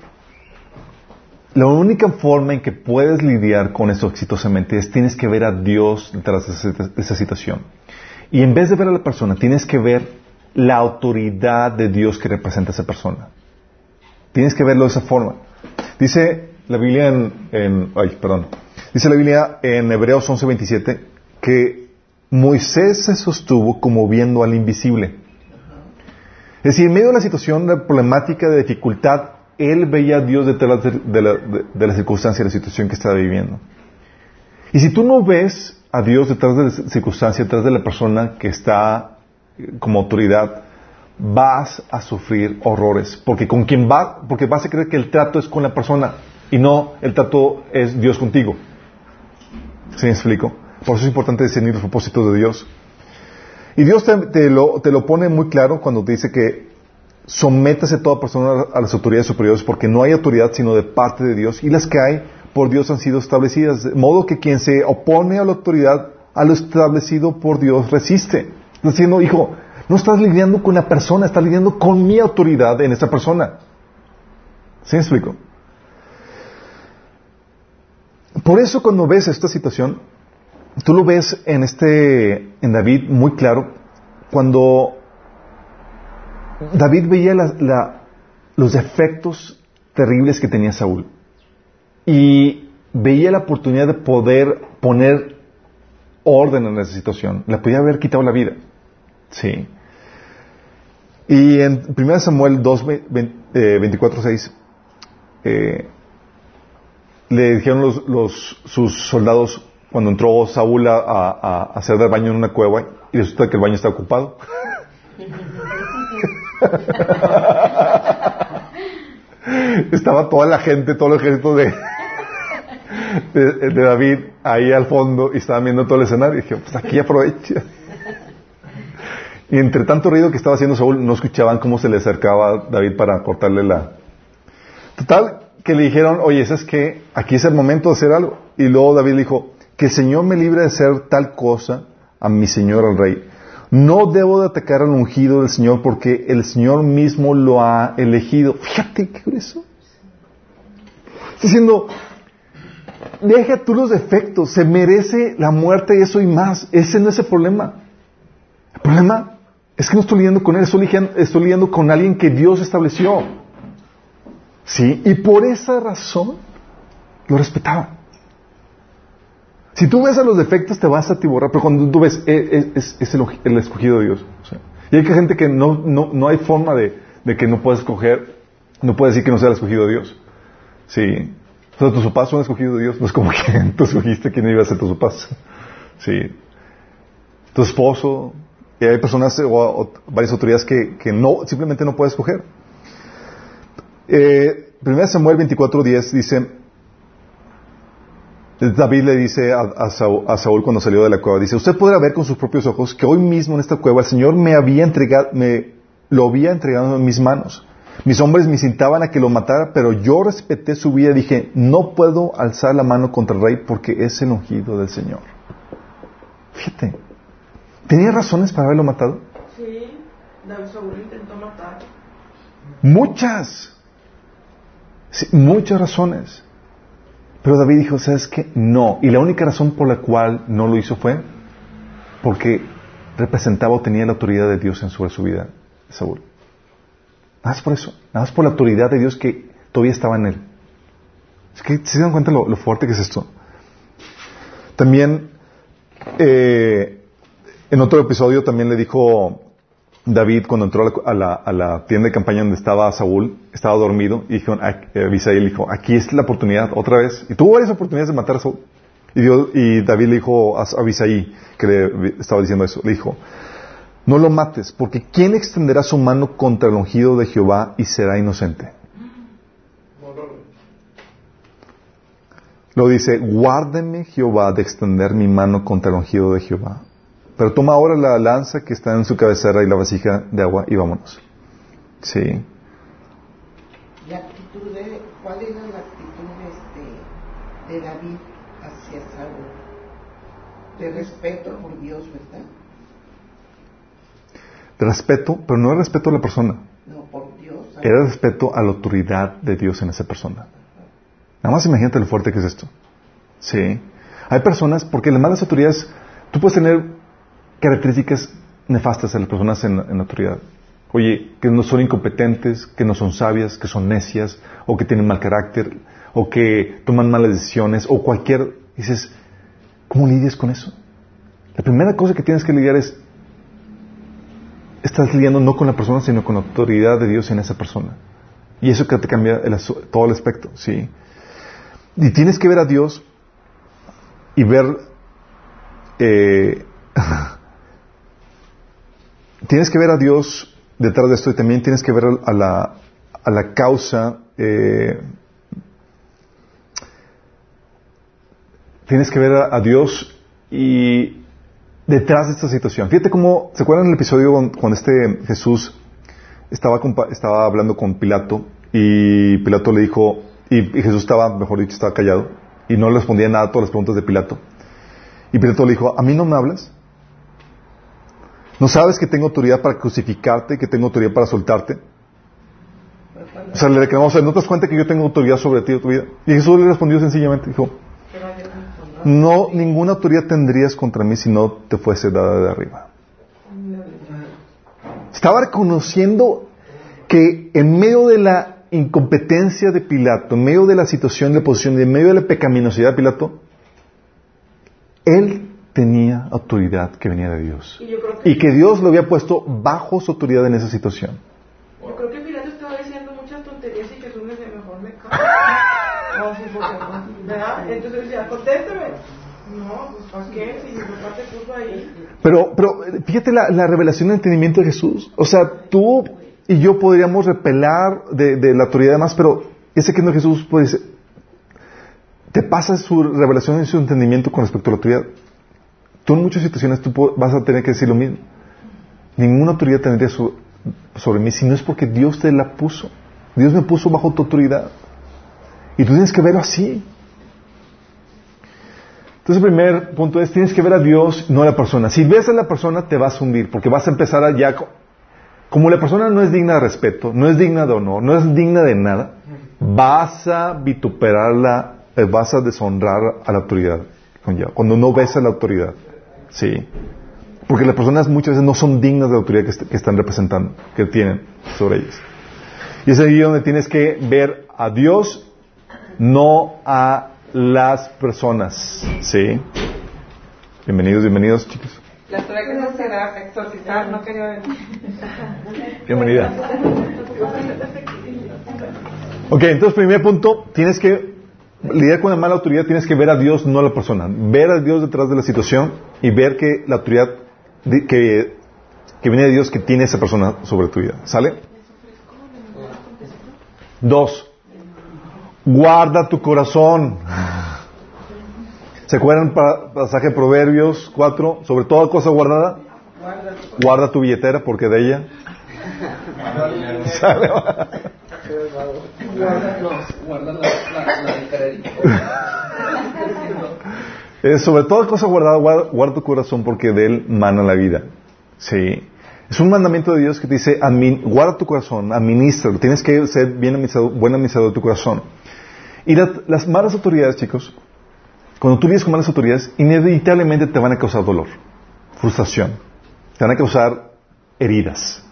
la única forma en que puedes lidiar con eso exitosamente es tienes que ver a Dios detrás de esa situación. Y en vez de ver a la persona, tienes que ver la autoridad de Dios que representa a esa persona. Tienes que verlo de esa forma. Dice la Biblia en, ay, perdón. Dice la Biblia en Hebreos 11:27 que Moisés se sostuvo como viendo al invisible. Es decir, en medio de la situación de problemática, de dificultad, él veía a Dios detrás de, la, de, la circunstancia, de la situación que estaba viviendo. Y si tú no ves a Dios detrás de la circunstancia, detrás de la persona que está como autoridad, vas a sufrir horrores. Porque con quien va, porque vas a creer que el trato es con la persona y no el trato es Dios contigo. ¿Sí me explico? Por eso es importante discernir los propósitos de Dios. Y Dios te, lo, te lo pone muy claro cuando te dice que sométase toda persona a las autoridades superiores porque no hay autoridad sino de parte de Dios y las que hay por Dios han sido establecidas. De modo que quien se opone a la autoridad, a lo establecido por Dios, resiste. Diciendo, hijo, no estás lidiando con una persona, estás lidiando con mi autoridad en esa persona. ¿Sí me explico? Por eso cuando ves esta situación, tú lo ves en este, en David muy claro, cuando David veía los defectos terribles que tenía Saúl y veía la oportunidad de poder poner orden en esa situación. Le podía haber quitado la vida. Sí. Y en 1 Samuel 2, 24, 6, le dijeron los, sus soldados cuando entró Saúl a, hacer del baño en una cueva y resulta que el baño está ocupado. Estaba toda la gente, todo el ejército de, de, David ahí al fondo y estaban viendo todo el escenario. Y dije, pues aquí aprovecha. Y entre tanto ruido que estaba haciendo Saúl, no escuchaban cómo se le acercaba David para cortarle la... Total, que le dijeron, oye, ¿sabes que Aquí es el momento de hacer algo. Y luego David le dijo, que el Señor me libre de hacer tal cosa a mi Señor el Rey. No debo de atacar al ungido del Señor porque el Señor mismo lo ha elegido. Fíjate qué grueso. Está diciendo, deja tú los defectos, se merece la muerte y eso y más. Ese no es el problema. El problema es que no estoy lidiando con él, estoy lidiando, estoy lidiando con alguien que Dios estableció. ¿Sí? Y por esa razón lo respetaba. Si tú ves a los defectos te vas a tiborrar, pero cuando tú ves, eh, eh, es, el, escogido de Dios. y hay gente que no, no, no hay forma de, que no puedas escoger, no puede decir que no sea el escogido de Dios. Sí. O sea, tus papás son escogidos de Dios, no es como que tú escogiste quién iba a ser tus papás. Sí. Tu esposo, y hay personas o, varias autoridades que, que, no, simplemente no puedes escoger. Eh, 1 Samuel 24.10 dice, David le dice a, Saúl, cuando salió de la cueva, dice, usted podrá ver con sus propios ojos que hoy mismo en esta cueva el Señor me había entregado, me lo había entregado en mis manos. Mis hombres me incitaban a que lo matara, pero yo respeté su vida y dije, no puedo alzar la mano contra el rey porque es el ungido del Señor. Fíjate, ¿tenía razones para haberlo matado? Sí, Saúl intentó matar. Muchas. muchas razones. Pero David dijo, ¿sabes qué? No. Y la única razón por la cual no lo hizo fue porque representaba o tenía la autoridad de Dios en sobre su vida, Saúl. Nada más por eso. Nada más por la autoridad de Dios que todavía estaba en él. Es que se dan cuenta lo, fuerte que es esto. También, eh, en otro episodio también le dijo David, cuando entró a la, tienda de campaña donde estaba Saúl, estaba dormido, y dijo, Abisaí dijo, aquí es la oportunidad, otra vez. Y tuvo varias oportunidades de matar a Saúl. Y, David le dijo a Abisaí, que le estaba diciendo eso, le dijo, no lo mates, porque ¿quién extenderá su mano contra el ungido de Jehová y será inocente? Lo dice, guárdeme Jehová de extender mi mano contra el ungido de Jehová. Pero toma ahora la lanza que está en su cabecera y la vasija de agua y vámonos. Sí. La actitud de, ¿Cuál era la actitud de, este, de David hacia Saúl? De respeto por Dios, ¿verdad? De respeto, pero no de respeto a la persona. No, por Dios. Era respeto a la autoridad de Dios en esa persona. Nada más imagínate lo fuerte que es esto. Sí. Hay personas, porque las malas autoridades, tú puedes tener características nefastas a las personas en, en, autoridad. Oye, que no son incompetentes, que no son sabias, que son necias, o que tienen mal carácter, o que toman malas decisiones, o cualquier... Dices, ¿cómo lidias con eso? La primera cosa que tienes que lidiar es, estás lidiando no con la persona, sino con la autoridad de Dios en esa persona. Y eso que te cambia todo el aspecto, ¿sí? Y tienes que ver a Dios y ver eh, tienes que ver a Dios detrás de esto y también tienes que ver a la, a la causa. Eh, tienes que ver a, Dios y detrás de esta situación. Fíjate cómo, ¿se acuerdan el episodio cuando este Jesús estaba, estaba hablando con Pilato y Pilato le dijo, y, Jesús estaba, mejor dicho, estaba callado y no le respondía nada a todas las preguntas de Pilato. Y Pilato le dijo, ¿a mí no me hablas? ¿No sabes que tengo autoridad para crucificarte, que tengo autoridad para soltarte? O sea, le reclamamos, ¿no te das cuenta que yo tengo autoridad sobre ti y tu vida? Y Jesús le respondió sencillamente, dijo, no, ninguna autoridad tendrías contra mí si no te fuese dada de arriba. Estaba reconociendo que en medio de la incompetencia de Pilato, en medio de la situación de posición, en medio de la pecaminosidad de Pilato, él tenía autoridad que venía de Dios. Y yo creo que, Y que Dios lo había puesto bajo su autoridad en esa situación. yo creo que Pilato estaba diciendo muchas tonterías y Jesús le decía, mejor me callo. No, sí, ¿verdad? Entonces decía, contéstame. No, pues ¿para qué? Si mi papá te puso ahí. Pero, pero fíjate la, la revelación del entendimiento de Jesús. O sea, tú y yo podríamos repelar de, de la autoridad demás, pero ese que no Jesús pues, te pasa su revelación y su entendimiento con respecto a la autoridad. Tú en muchas situaciones tú vas a tener que decir lo mismo. Ninguna autoridad tendría sobre mí si no es porque Dios te la puso. Dios me puso bajo tu autoridad. Y tú tienes que verlo así. Entonces el primer punto es, tienes que ver a Dios, no a la persona. Si ves a la persona, te vas a hundir, porque vas a empezar a ya... co- Como la persona no es digna de respeto, no es digna de honor, no es digna de nada, vas a vituperarla, eh, vas a deshonrar a la autoridad. Cuando no ves a la autoridad. Sí. Porque las personas muchas veces no son dignas de la autoridad que, est- que están representando, que tienen sobre ellas. Y es ahí donde tienes que ver a Dios, no a las personas. ¿Sí? Bienvenidos, bienvenidos, chicos. La que exorcizar, no quería venir. Bienvenida. Ok, entonces, primer punto, tienes que lidiar con la mala autoridad, tienes que ver a Dios, no a la persona. Ver a Dios detrás de la situación y ver que la autoridad que, viene de Dios que tiene esa persona sobre tu vida. ¿Sale? Dos, guarda tu corazón. ¿Se acuerdan pa- pasaje de Proverbios 4? Sobre toda cosa guardada, guarda tu billetera porque de ella sale. Eh, sobre toda cosa guardada, guarda, tu corazón porque de él mana la vida. Sí. Es un mandamiento de Dios que te dice, guarda tu corazón, administra, tienes que ser bien buen administrador de tu corazón. Y la- las malas autoridades, chicos, cuando tú vives con malas autoridades, inevitablemente te van a causar dolor, frustración, te van a causar heridas.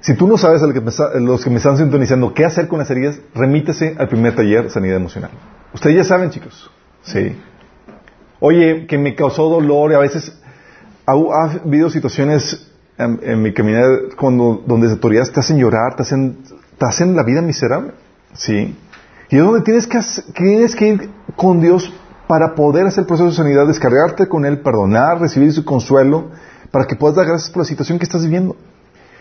Si tú no sabes, que los que me están sintonizando, qué hacer con las heridas, remítese al primer taller Sanidad Emocional. Ustedes ya saben, chicos. Sí. Oye, que me causó dolor y a veces ha, ha habido situaciones en, mi caminar cuando, donde las autoridades te hacen llorar, te hacen, te hacen la vida miserable. Sí. Y es donde tienes que, tienes que ir con Dios para poder hacer el proceso de sanidad, descargarte con Él, perdonar, recibir su consuelo, para que puedas dar gracias por la situación que estás viviendo.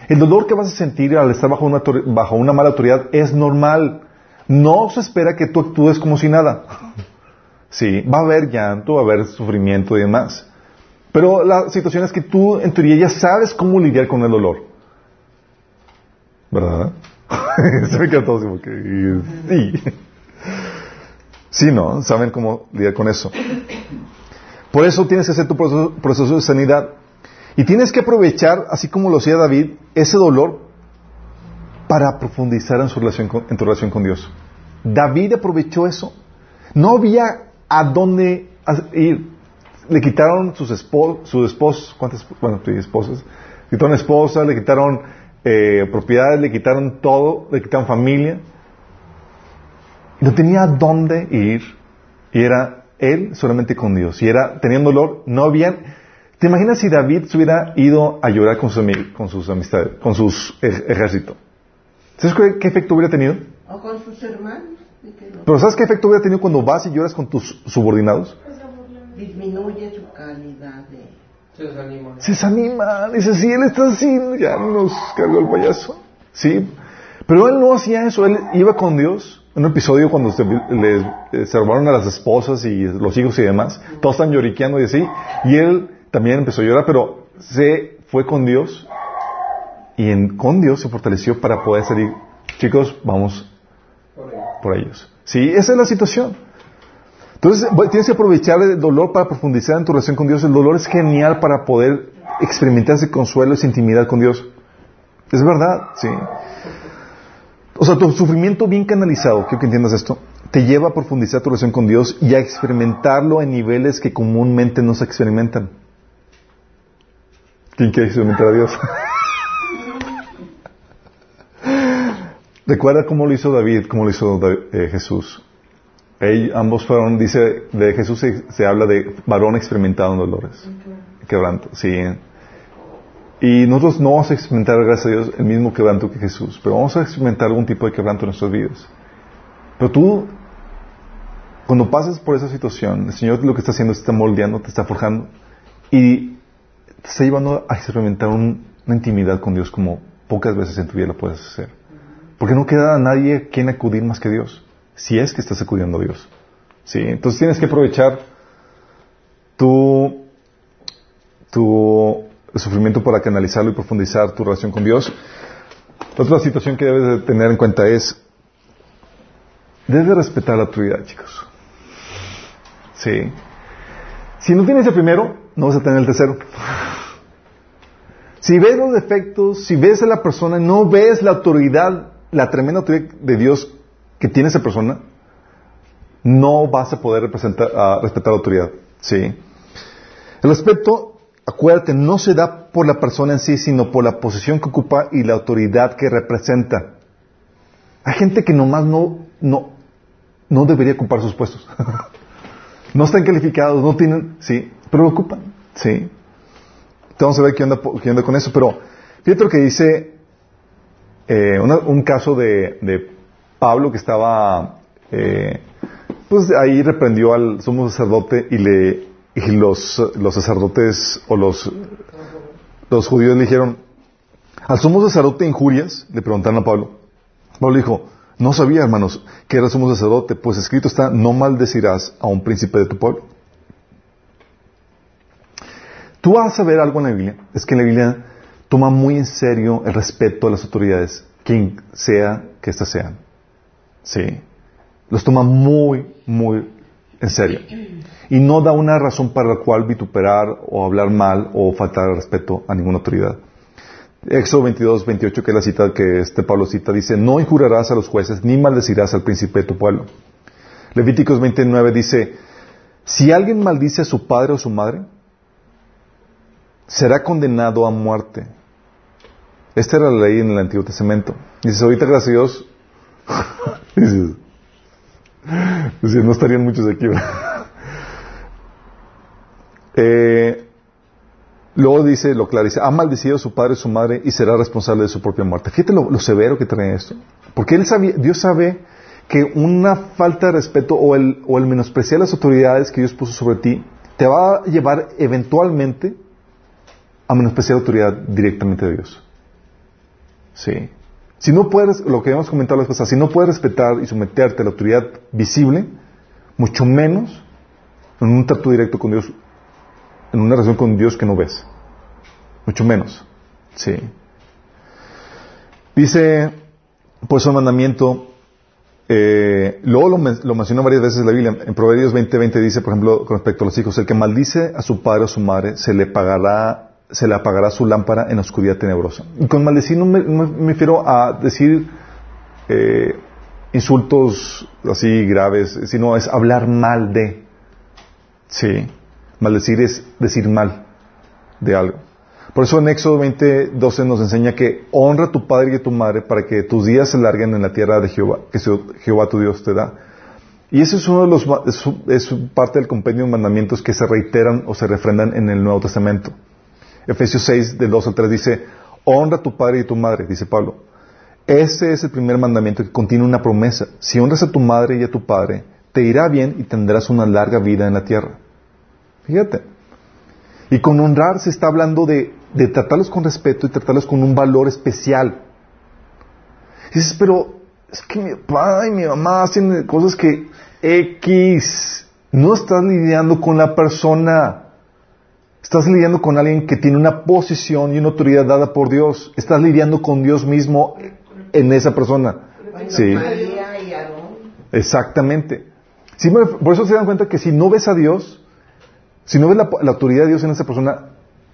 El dolor que vas a sentir al estar bajo una, bajo una mala autoridad es normal. No se espera que tú actúes como si nada. Sí, va a haber llanto, va a haber sufrimiento y demás. Pero la situación es que tú, en teoría, ya sabes cómo lidiar con el dolor. ¿Verdad? se me quedó todo como que... Sí. Sí, ¿no? Saben cómo lidiar con eso. Por eso tienes que hacer tu proceso, proceso de sanidad. Y tienes que aprovechar, así como lo hacía David, ese dolor para profundizar en, su relación con- en tu relación con Dios. David aprovechó eso. No había a dónde ir. Le quitaron sus esposos, sus esposos, ¿cuántas? Bueno, esposas. Le quitaron esposas, le quitaron eh, propiedades, le quitaron todo, le quitaron familia. No tenía a dónde ir. Y era él solamente con Dios. Y era, tenía un dolor, no habían... ¿Te imaginas si David se hubiera ido a llorar con con sus amistades, con sus ej- ejército? ¿Sabes qué, qué efecto hubiera tenido? O con sus hermanos. no- Pero ¿sabes qué efecto hubiera tenido cuando vas y lloras con tus subordinados? Disminuye su calidad de... Se desanima. Se desaniman, dice, sí, él está así, ya nos cargó el payaso. Sí, pero él no hacía eso, él iba con Dios. En un episodio cuando se, les, se robaron a las esposas y los hijos y demás, todos están lloriqueando y así, y él también empezó a llorar, pero se fue con Dios y en, con Dios se fortaleció para poder salir. Chicos, vamos Por ellos. Sí, esa es la situación. Entonces, tienes que aprovechar el dolor para profundizar en tu relación con Dios. El dolor es genial para poder experimentar ese consuelo, esa intimidad con Dios. Es verdad, sí. O sea, tu sufrimiento bien canalizado, quiero que entiendas esto, te lleva a profundizar tu relación con Dios y a experimentarlo en niveles que comúnmente no se experimentan. ¿Quién quiere experimentar a Dios? Recuerda cómo lo hizo David, cómo lo hizo eh, Jesús. Ambos fueron, dice, de Jesús se, habla de varón experimentado en dolores. Quebranto, sí. Y nosotros no vamos a experimentar, gracias a Dios, el mismo quebranto que Jesús, pero vamos a experimentar algún tipo de quebranto en nuestras vidas. Pero tú, cuando pasas por esa situación, el Señor lo que está haciendo es te está moldeando, te está forjando y te está llevando a experimentar un- una intimidad con Dios como pocas veces en tu vida lo puedes hacer. Porque no queda a nadie quien acudir más que Dios, si es que estás acudiendo a Dios. ¿Sí? Entonces tienes que aprovechar tu, tu sufrimiento para canalizarlo y profundizar tu relación con Dios. Otra situación que debes de tener en cuenta es, debes de respetar la autoridad, chicos. Sí. Si no tienes el primero, no vas a tener el tercero. Si ves los defectos, si ves a la persona, no ves la autoridad, la tremenda autoridad de Dios que tiene esa persona, no vas a poder representar, ah, respetar la autoridad. Sí. El respeto, acuérdate, no se da por la persona en sí, sino por la posición que ocupa y la autoridad que representa. Hay gente que nomás no, no, no debería ocupar sus puestos. no están calificados, no tienen, sí, pero lo ocupan, sí. Entonces a ver qué onda, qué con eso, pero fíjate lo que dice eh, una- un caso de, de Pablo que estaba, eh, pues ahí reprendió al sumo sacerdote y le y los, los sacerdotes o los, los judíos le dijeron, al sumo sacerdote injurias, le preguntaron a Pablo. Pablo dijo, no sabía, hermanos, que era sumo sacerdote, pues escrito está, no maldecirás a un príncipe de tu pueblo. Tú vas a ver algo en la Biblia, es que en la Biblia toma muy en serio el respeto a las autoridades, quien sea que éstas sean. Sí. Los toma muy, muy en serio. Y no da una razón para la cual vituperar o hablar mal o faltar al respeto a ninguna autoridad. Éxodo 22, 28, que es la cita que este Pablo cita, dice, no injurarás a los jueces ni maldecirás al príncipe de tu pueblo. Levíticos 29 dice, si alguien maldice a su padre o su madre, será condenado a muerte. Esta era la ley en el Antiguo Testamento. Dices, ahorita gracias a Dios, dices, dices, no estarían muchos aquí. Eh, luego dice, lo claro, ha maldecido a su padre y su madre y será responsable de su propia muerte. Fíjate lo, lo severo que trae esto. Porque él sabía, Dios sabe que una falta de respeto o el, o el menospreciar las autoridades que Dios puso sobre ti te va a llevar eventualmente a menospreciar la autoridad directamente de Dios. Sí. Si no puedes, lo que hemos comentado las cosas, si no puedes respetar y someterte a la autoridad visible, mucho menos en un trato directo con Dios, en una relación con Dios que no ves. Mucho menos. Sí. Dice, eso el mandamiento, eh, luego lo, men- lo mencionó varias veces la Biblia. En Proverbios 20:20 20 dice, por ejemplo, con respecto a los hijos, el que maldice a su padre o su madre, se le pagará se le apagará su lámpara en la oscuridad tenebrosa. Y con maldecir no me, refiero a decir eh, insultos así graves, sino es hablar mal de. Sí, maldecir es decir mal de algo. Por eso en Éxodo 20, 12 nos enseña que honra a tu padre y a tu madre para que tus días se larguen en la tierra de Jehová, que Jehová tu Dios te da. Y ese es uno de los, es parte del compendio de mandamientos que se reiteran o se refrendan en el Nuevo Testamento. Efesios 6, del 2 al 3 dice, honra a tu padre y a tu madre, dice Pablo. Ese es el primer mandamiento que contiene una promesa. Si honras a tu madre y a tu padre, te irá bien y tendrás una larga vida en la tierra. Fíjate. Y con honrar se está hablando de, de tratarlos con respeto y tratarlos con un valor especial. Dices, pero es que mi papá y mi mamá hacen cosas que X. No estás lidiando con la persona. Estás lidiando con alguien que tiene una posición y una autoridad dada por Dios. Estás lidiando con Dios mismo en esa persona. Sí. Exactamente. Por eso se dan cuenta que si no ves a Dios, si no ves la, la autoridad de Dios en esa persona,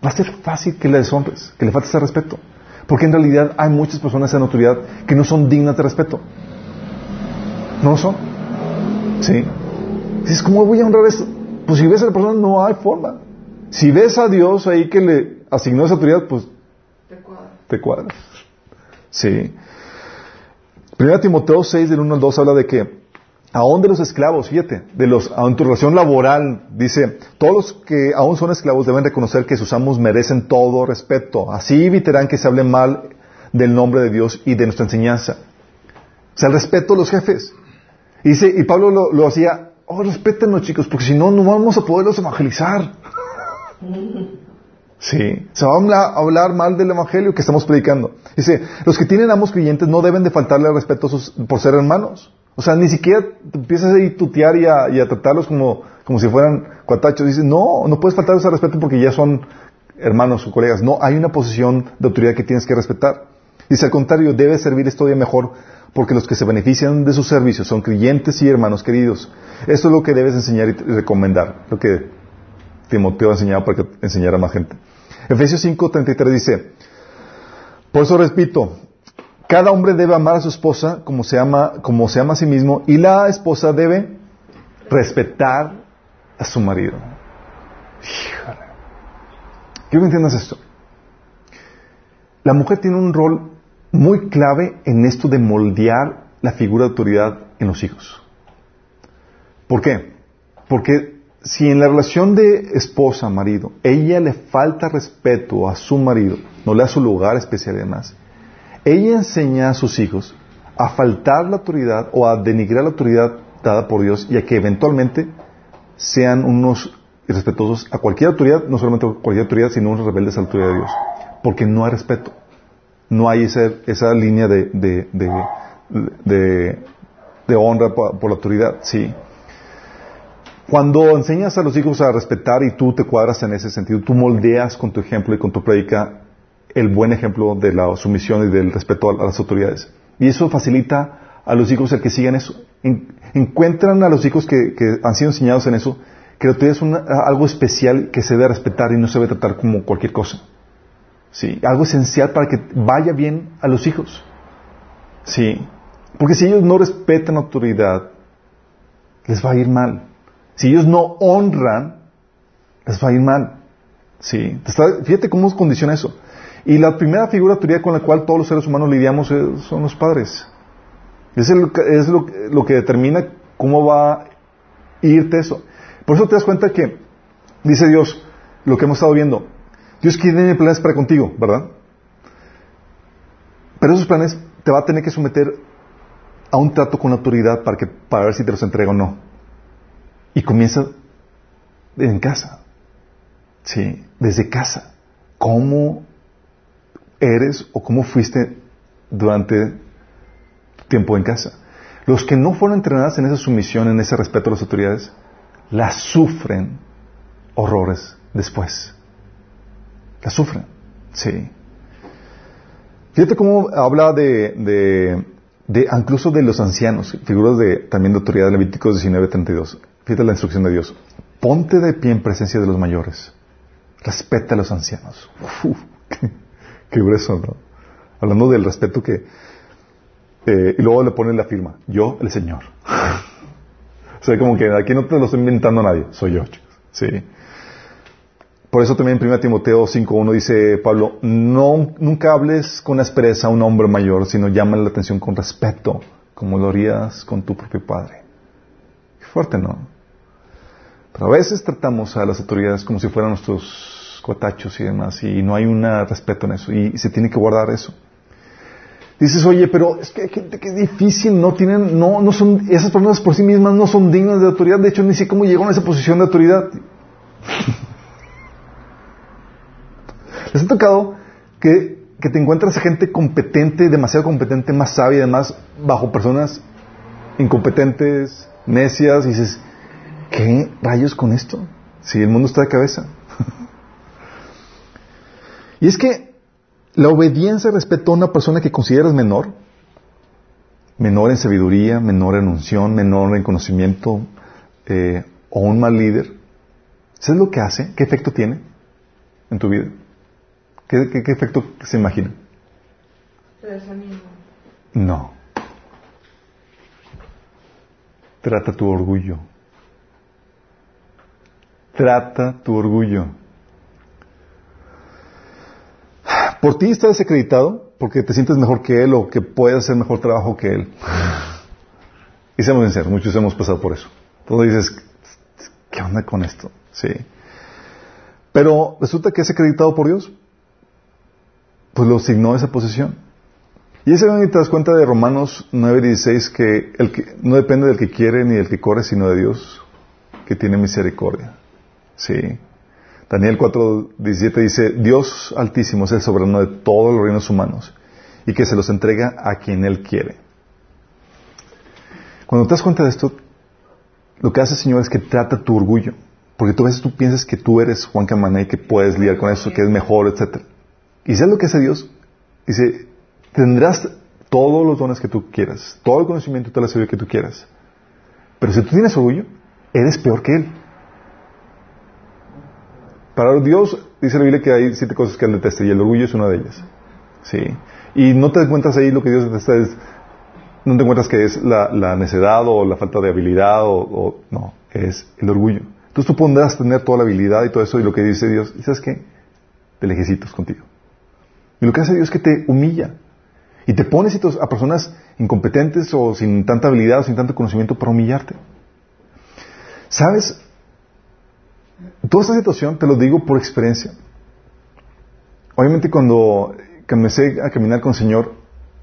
va a ser fácil que le deshonres, que le faltes el respeto. Porque en realidad hay muchas personas en autoridad que no son dignas de respeto. No lo son. Sí. Dices, ¿cómo voy a honrar eso? Pues si ves a la persona, no hay forma. Si ves a Dios ahí que le asignó esa autoridad, pues Te cuadra. te cuadras. Sí. Primera Timoteo 6, del 1 al 2, habla de que aún de los esclavos, fíjate, de los, en tu relación laboral, dice, todos los que aún son esclavos deben reconocer que sus amos merecen todo respeto. Así evitarán que se hable mal del nombre de Dios y de nuestra enseñanza. O sea, el respeto a los jefes. Y dice, y Pablo lo, lo hacía, oh, respétenlos chicos, porque si no, no vamos a poderlos evangelizar. Sí, se va a hablar, mal del evangelio que estamos predicando. Dice, los que tienen amos creyentes no deben de faltarle al respeto sus- por ser hermanos. O sea, ni siquiera te empiezas a tutear y a, y a tratarlos como, como si fueran cuatachos. Dice, no, no puedes faltarles al respeto porque ya son hermanos o colegas. No, hay una posición de autoridad que tienes que respetar. Dice, al contrario, debe servirles todavía mejor porque los que se benefician de sus servicios son creyentes y hermanos queridos. Esto es lo que debes enseñar y recomendar, lo que Timoteo ha enseñado para que enseñara a más gente. Efesios 5:33 dice, por eso repito, cada hombre debe amar a su esposa como se ama, como se ama a sí mismo y la esposa debe respetar a su marido. Híjole. Quiero que entiendas esto. La mujer tiene un rol muy clave en esto de moldear la figura de autoridad en los hijos. ¿Por qué? Porque si en la relación de esposa-marido ella le falta respeto a su marido, no le da su lugar especial y demás, ella enseña a sus hijos a faltar la autoridad o a denigrar la autoridad dada por Dios y a que eventualmente sean unos irrespetuosos a cualquier autoridad, no solamente a cualquier autoridad, sino unos rebeldes a la autoridad de Dios. Porque no hay respeto. No hay esa, esa línea de, honra por, por la autoridad. Sí. Cuando enseñas a los hijos a respetar y tú te cuadras en ese sentido, tú moldeas con tu ejemplo y con tu prédica el buen ejemplo de la sumisión y del respeto a, las autoridades. Y eso facilita a los hijos el que sigan eso. En- encuentran a los hijos que, han sido enseñados en eso, que la autoridad es algo especial que se debe respetar y no se debe tratar como cualquier cosa. Sí, algo esencial para que vaya bien a los hijos. Sí, porque si ellos no respetan autoridad, les va a ir mal. Si ellos no honran, les va a ir mal. Sí, fíjate cómo condiciona eso. Y la primera figura de autoridad con la cual todos los seres humanos lidiamos eh, son los padres. Es, lo que determina cómo va a irte eso. Por eso te das cuenta que, dice Dios, lo que hemos estado viendo, Dios tiene planes para contigo, ¿verdad? Pero esos planes te va a tener que someter a un trato con la autoridad para, que, para ver si te los entrega o no. Y comienza en casa. Sí, desde casa. ¿Cómo eres o cómo fuiste durante tiempo en casa? Los que no fueron entrenados en esa sumisión, en ese respeto a las autoridades, las sufren horrores después. Las sufren. Sí. Fíjate cómo habla de, de, incluso de los ancianos, figuras de también de autoridad Levíticos 19:32. Fíjate la instrucción de Dios. Ponte de pie en presencia de los mayores. Respeta a los ancianos. Uf, qué, grueso, ¿no? Hablando del respeto que... eh, y luego le ponen la firma. Yo, el Señor. o sea, como que aquí no te lo estoy inventando a nadie. Soy yo. Sí. Por eso también en 1 Timoteo 5.1 dice Pablo, no, nunca hables con aspereza a un hombre mayor, sino llámale la atención con respeto, como lo harías con tu propio padre. Qué fuerte, ¿no? Pero a veces tratamos a las autoridades como si fueran nuestros cuatachos y demás, y no hay un respeto en eso, y se tiene que guardar eso. Dices, oye, pero es que hay gente que es difícil, no tienen, no, no son, esas personas por sí mismas no son dignas de autoridad, de hecho ni sé cómo llegaron a esa posición de autoridad. ¿Les ha tocado que, que te encuentras a gente competente, demasiado competente, más sabia, además, bajo personas incompetentes, necias, y dices, ¿qué rayos con esto? Si el mundo está de cabeza. y es que la obediencia y respeto a una persona que consideras menor, menor en sabiduría, menor en unción, menor en conocimiento, eh, o un mal líder, ¿sabes lo que hace? ¿Qué efecto tiene en tu vida? ¿Qué, qué, qué efecto se imagina? No. Trata tu orgullo. Trata tu orgullo. Por ti estás desacreditado porque te sientes mejor que él o que puedes hacer mejor trabajo que él. Y seamos sinceros, muchos hemos pasado por eso. Tú dices, ¿qué onda con esto? Sí. Pero resulta que es acreditado por Dios. Pues lo asignó esa posición. Y ese te das cuenta de Romanos 9:16 que, el que no depende del que quiere ni del que corre, sino de Dios, que tiene misericordia. Sí. Daniel 4:17 dice, Dios altísimo es el soberano de todos los reinos humanos y que se los entrega a quien Él quiere. Cuando te das cuenta de esto, lo que hace el Señor es que trata tu orgullo. Porque tú a veces tú piensas que tú eres Juan Camaná y que puedes lidiar con eso, que es mejor, etc. Y sabes lo que hace Dios? Dice, tendrás todos los dones que tú quieras, todo el conocimiento y toda la sabiduría que tú quieras. Pero si tú tienes orgullo, eres peor que Él. Para Dios, dice la Biblia que hay siete cosas que Él detesta y el orgullo es una de ellas. ¿Sí? Y no te encuentras ahí lo que Dios detesta es, no te encuentras que es la, necedad o la falta de habilidad o, no, es el orgullo. Entonces tú podrás tener toda la habilidad y todo eso y lo que dice Dios, ¿y sabes qué? Te lejecitos contigo. Y lo que hace Dios es que te humilla y te pone a personas incompetentes o sin tanta habilidad o sin tanto conocimiento para humillarte. ¿Sabes? Toda esta situación te lo digo por experiencia. Obviamente cuando comencé a caminar con el Señor,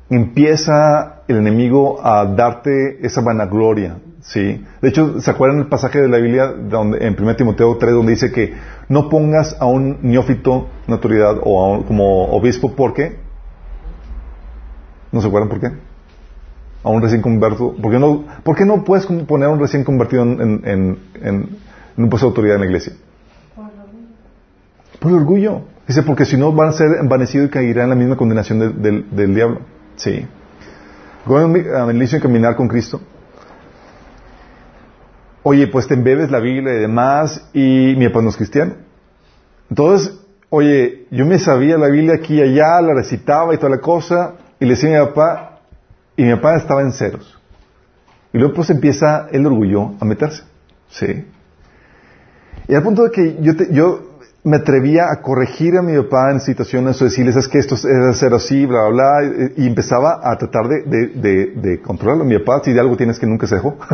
empieza el enemigo a darte esa vanagloria, ¿sí? De hecho, ¿se acuerdan el pasaje de la Biblia donde, en 1 Timoteo 3 donde dice que no pongas a un neófito en autoridad o como obispo porque ¿No se acuerdan por qué? A un recién convertido. ¿Por qué no, por qué no puedes poner a un recién convertido en, en, en, un puesto de autoridad en la iglesia? Por el orgullo. Dice, porque si no van a ser envanecidos y caerán en la misma condenación del diablo. Sí. Cuando inicio de caminar con Cristo, oye, pues te embebes la Biblia y demás, y mi papá no es cristiano. Entonces, oye, yo me sabía la Biblia aquí y allá, la recitaba y toda la cosa, y le decía a mi papá, y mi papá estaba en ceros. Y luego pues empieza el orgullo a meterse. ¿Sí? Y al punto de que yo, yo me atrevía a corregir a mi papá en situaciones o decirles, es que esto es ser así, bla, bla, bla, y empezaba a tratar de, de, de, controlarlo. Mi papá, si de algo tienes que nunca se dejó.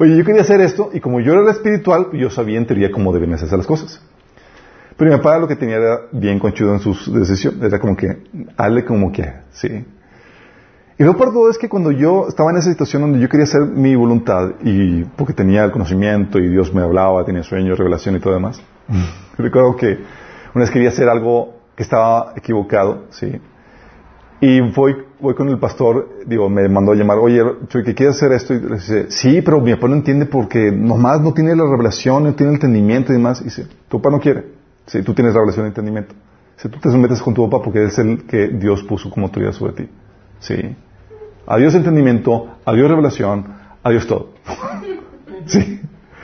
Oye, yo quería hacer esto, y como yo era espiritual, yo sabía en teoría cómo debían hacerse las cosas. Pero mi papá lo que tenía era bien conchudo en sus decisiones. Era como que, hazle como que, sí. Y lo peor todo es que cuando yo estaba en esa situación donde yo quería hacer mi voluntad, y porque tenía el conocimiento, y Dios me hablaba, tenía sueños, revelación y todo demás, recuerdo que una vez quería hacer algo que estaba equivocado, sí. Y voy, voy con el pastor, digo, me mandó a llamar, oye, Chuy, que quieres hacer esto? Y dice, sí, pero mi papá no entiende porque nomás no tiene la revelación, no tiene el entendimiento y demás. Y dice, tu papá no quiere. Si tú tienes revelación de entendimiento. Si tú te sometes con tu papá porque es el que Dios puso como autoridad sobre ti. Sí. Adiós entendimiento, adiós revelación, adiós todo. sí.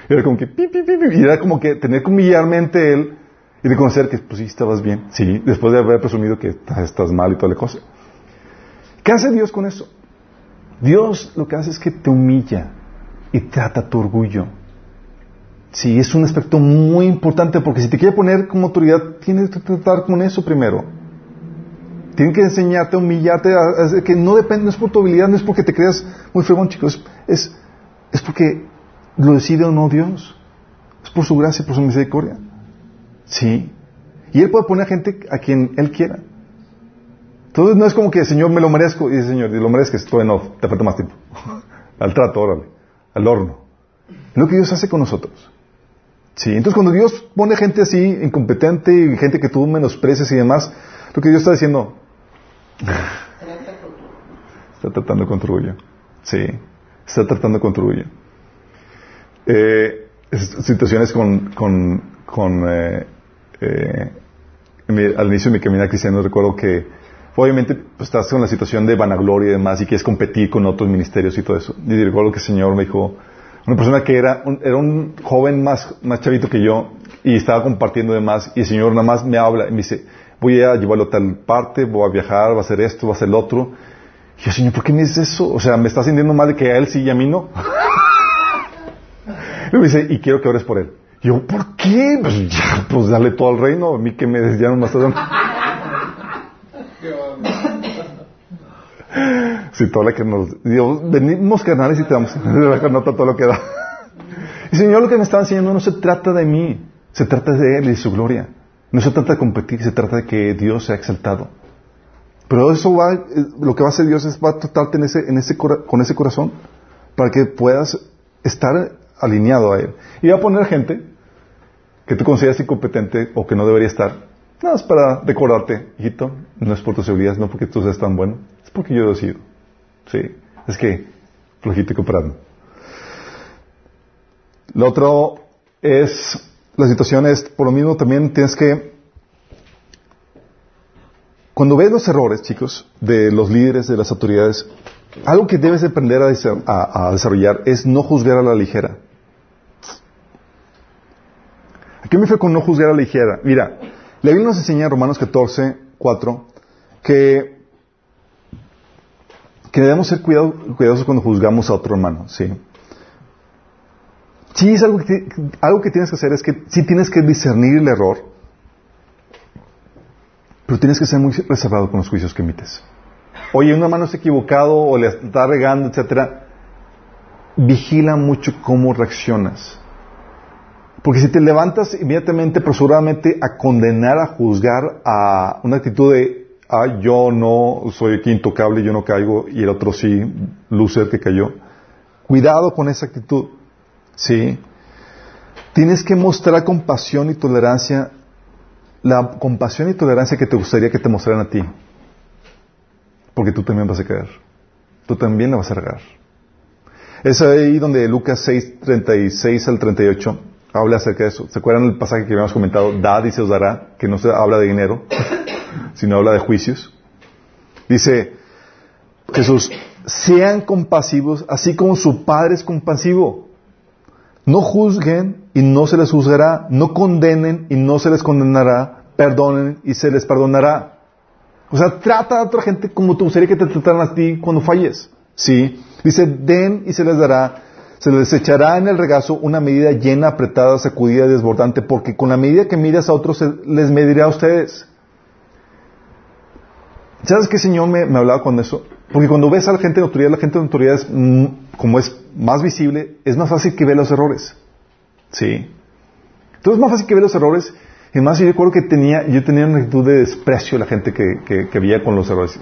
Era como que, y era como que tener que humillarme ante él y reconocer que, pues sí, estabas bien. Sí, después de haber presumido que estás mal y toda la cosa. ¿Qué hace Dios con eso? Dios lo que hace es que te humilla y trata tu orgullo. Sí, es un aspecto muy importante porque si te quiere poner como autoridad, tienes que tratar con eso primero. Tiene que enseñarte, humillarte, a, que no depende, no es por tu habilidad, no es porque te creas muy fregón, chicos, es, es porque lo decide o no Dios. Es por su gracia, por su misericordia. Sí. Y Él puede poner a gente a quien Él quiera. Entonces no es como que, Señor, me lo merezco. Y dice, Señor, lo merezco, estoy no, te falta más tiempo. al trato, órale. Al horno. Es lo que Dios hace con nosotros. Sí, entonces cuando Dios pone gente así, incompetente, y gente que tú menosprecias y demás, lo que Dios está diciendo, está tratando con tu Sí, está tratando con tu eh, situaciones con, con, con eh, eh, al inicio de mi camino cristiano recuerdo que obviamente pues, estás en la situación de vanagloria y demás y quieres competir con otros ministerios y todo eso. Y recuerdo que el Señor me dijo, una persona que era un, era un joven más, más chavito que yo y estaba compartiendo de más y el Señor nada más me habla y me dice, voy a llevarlo a tal parte, voy a viajar, va a hacer esto, va a hacer lo otro. Y yo, Señor, ¿por qué me dices eso? O sea, me está sintiendo mal de que a él sí y a mí no. y me dice, y quiero que ores por él. Yo, ¿por qué? Pues ya, pues dale todo al reino, a mí que me desviaron más adelante. Si toda la que nos... Dios, venimos carnales y te damos nota todo lo que da. Y Señor, lo que me estaba enseñando no se trata de mí, se trata de Él y de su gloria. No se trata de competir, se trata de que Dios sea exaltado. Pero eso va, eh, lo que va a hacer Dios es va tratarte en ese, en ese, con ese corazón para que puedas estar alineado a Él. Y va a poner gente que tú consideras incompetente o que no debería estar. Nada más para recordarte, hijito, no es por tu seguridad, no porque tú seas tan bueno, es porque yo decido. Sí, es que flojito y cooperando. Lo otro es, la situación es, por lo mismo también tienes que, cuando ves los errores, chicos, de los líderes, de las autoridades, algo que debes aprender a, desa- a- a desarrollar es no juzgar a la ligera. ¿A qué me fue con no juzgar a la ligera? Mira, la Biblia nos enseña en Romanos 14, 4, que, que debemos ser cuidado- cuidadosos cuando juzgamos a otro hermano, ¿sí? Sí, es algo que, algo que tienes que hacer es que sí tienes que discernir el error, pero tienes que ser muy reservado con los juicios que emites. Oye, un hermano está equivocado o le está regando, etcétera. Vigila mucho cómo reaccionas. Porque si te levantas inmediatamente, apresuradamente a condenar, a juzgar a una actitud de, ah, yo no soy aquí intocable, yo no caigo, y el otro sí, loser que cayó. Cuidado con esa actitud. Sí. Tienes que mostrar compasión y tolerancia, la compasión y tolerancia que te gustaría que te mostraran a ti. Porque tú también vas a caer. Tú también la vas a regar. Es ahí donde Lucas 6, 36 al 38 habla acerca de eso. ¿Se acuerdan el pasaje que habíamos comentado? Dad y se os dará, que no se habla de dinero, sino habla de juicios. Dice Jesús, sean compasivos, así como su Padre es compasivo. No juzguen y no se les juzgará. No condenen y no se les condenará. Perdonen y se les perdonará. O sea, trata a otra gente como te gustaría que te trataran a ti cuando falles. ¿Sí? Dice, den y se les dará. Se les echará en el regazo una medida llena, apretada, sacudida, desbordante, porque con la medida que midas a otros se les medirá a ustedes. ¿Sabes qué Señor me, me hablaba con eso? Porque cuando ves a la gente de autoridad, la gente de autoridad es, mm, como es más visible, es más fácil que vea los errores. ¿Sí? Entonces es más fácil que vea los errores. Y más, yo recuerdo que tenía, yo tenía una actitud de desprecio a la gente que, que, veía con los errores.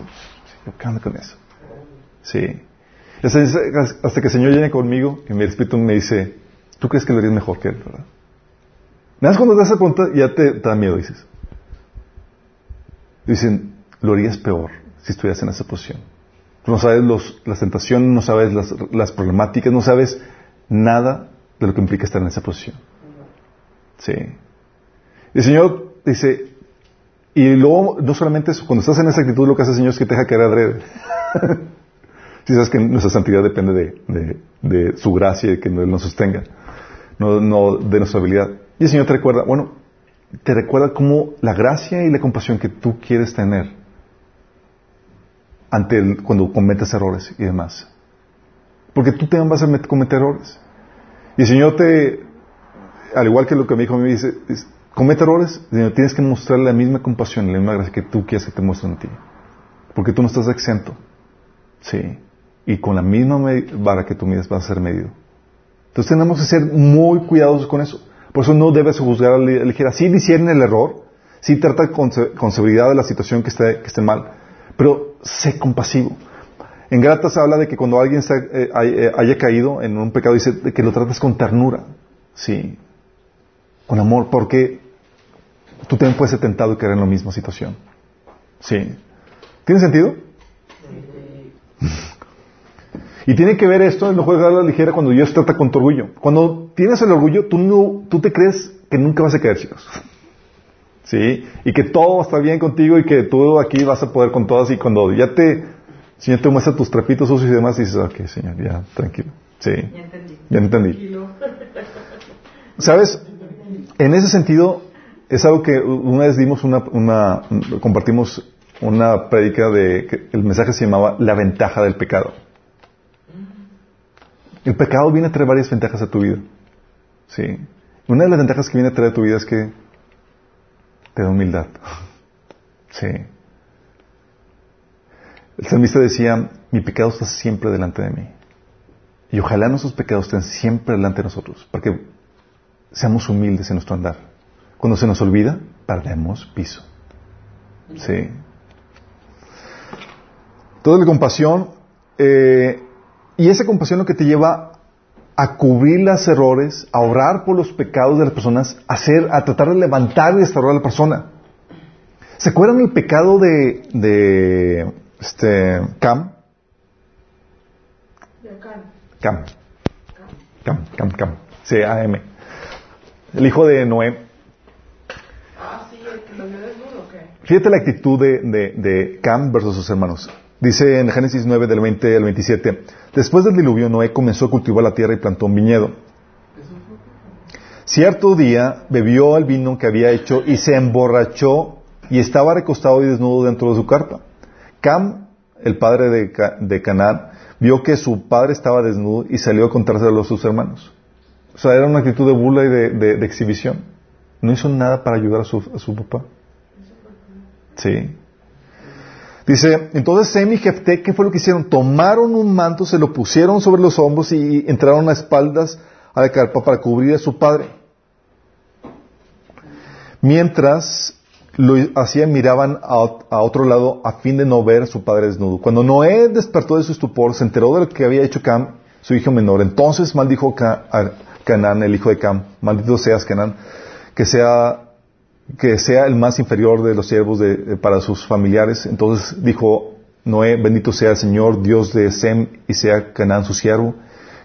¿Qué onda con eso? Sí. Hasta, que el Señor viene conmigo y mi espíritu me dice, ¿tú crees que lo harías mejor que Él, verdad? Nada más cuando te das pregunta ya te, te da miedo, dices. Dicen, lo harías peor si estuvieras en esa posición. No sabes los, las tentaciones, no sabes las, las problemáticas, no sabes nada de lo que implica estar en esa posición. Sí. El Señor dice, y luego, no solamente eso, cuando estás en esa actitud, lo que hace el Señor es que te deja caer adrede. si sabes que nuestra santidad depende de, de, su gracia y que Él nos sostenga, no, no de nuestra habilidad. Y el Señor te recuerda, bueno, te recuerda cómo la gracia y la compasión que tú quieres tener ante el, cuando cometes errores y demás. Porque tú también vas a met- cometer errores. Y el Señor te, al igual que lo que me dijo a mí, dice, es, comete errores, Señor, tienes que mostrar la misma compasión, la misma gracia que tú quieres que te muestren a ti. Porque tú no estás exento. Sí. Y con la misma vara que tú mides vas a ser medido. Entonces tenemos que ser muy cuidadosos con eso. Por eso no debes juzgar a la ligera. Sí discierne el error, sí trata con, con severidad de la situación que esté, que esté mal, pero sé compasivo. En Gratas habla de que cuando alguien eh, eh, haya caído en un pecado, dice que lo tratas con ternura, sí, con amor, porque tú también puedes ser tentado y caer en la misma situación. Sí. ¿Tiene sentido? Y tiene que ver esto en no juegas a la ligera cuando Dios trata con tu orgullo. Cuando tienes el orgullo, tú no, tú te crees que nunca vas a caer, chicos. ¿Sí? Y que todo va a estar bien contigo y que tú aquí vas a poder con todas y cuando ya te, Señor te muestra tus trapitos sucios y demás, dices, ok, Señor, ya, tranquilo. Sí. Ya entendí. Ya entendí. ¿Sabes? En ese sentido, es algo que una vez dimos una, una compartimos una prédica de, que el mensaje se llamaba La ventaja del pecado. El pecado viene a traer varias ventajas a tu vida. Sí. Una de las ventajas que viene a traer a tu vida es que te da humildad. Sí. El salmista decía, mi pecado está siempre delante de mí. Y ojalá nuestros pecados estén siempre delante de nosotros, para que seamos humildes en nuestro andar. Cuando se nos olvida, perdemos piso. Sí. Toda la compasión, eh, y esa compasión lo que te lleva a cubrir los errores, a orar por los pecados de las personas, a, hacer, a tratar de levantar y restaurar a la persona. ¿Se acuerdan el pecado de, de este, Cam? Cam. Cam, Cam, Cam. C-A-M. El hijo de Noé. Ah, sí, el que lo vio desnudo, ¿o qué? Fíjate la actitud de, de, de Cam versus sus hermanos. Dice en Génesis 9 del 20 al 27, después del diluvio Noé comenzó a cultivar la tierra y plantó un viñedo. Cierto día bebió el vino que había hecho y se emborrachó y estaba recostado y desnudo dentro de su carpa. Cam, el padre de, de Canaán, vio que su padre estaba desnudo y salió a contárselo a sus hermanos. O sea, era una actitud de burla y de exhibición. No hizo nada para ayudar a su, a su papá. Sí. Dice, entonces Sem y Jefté, ¿qué fue lo que hicieron? Tomaron un manto, se lo pusieron sobre los hombros y entraron a espaldas a la carpa para cubrir a su padre. Mientras lo hacían, miraban a, ot- a otro lado a fin de no ver a su padre desnudo. Cuando Noé despertó de su estupor, se enteró de lo que había hecho Cam, su hijo menor. Entonces maldijo a Canaán, el hijo de Cam. Maldito seas, Canaán, que sea que sea el más inferior de los siervos de- para sus familiares. Entonces dijo Noé, bendito sea el Señor, Dios de Sem, y sea Canaán su siervo,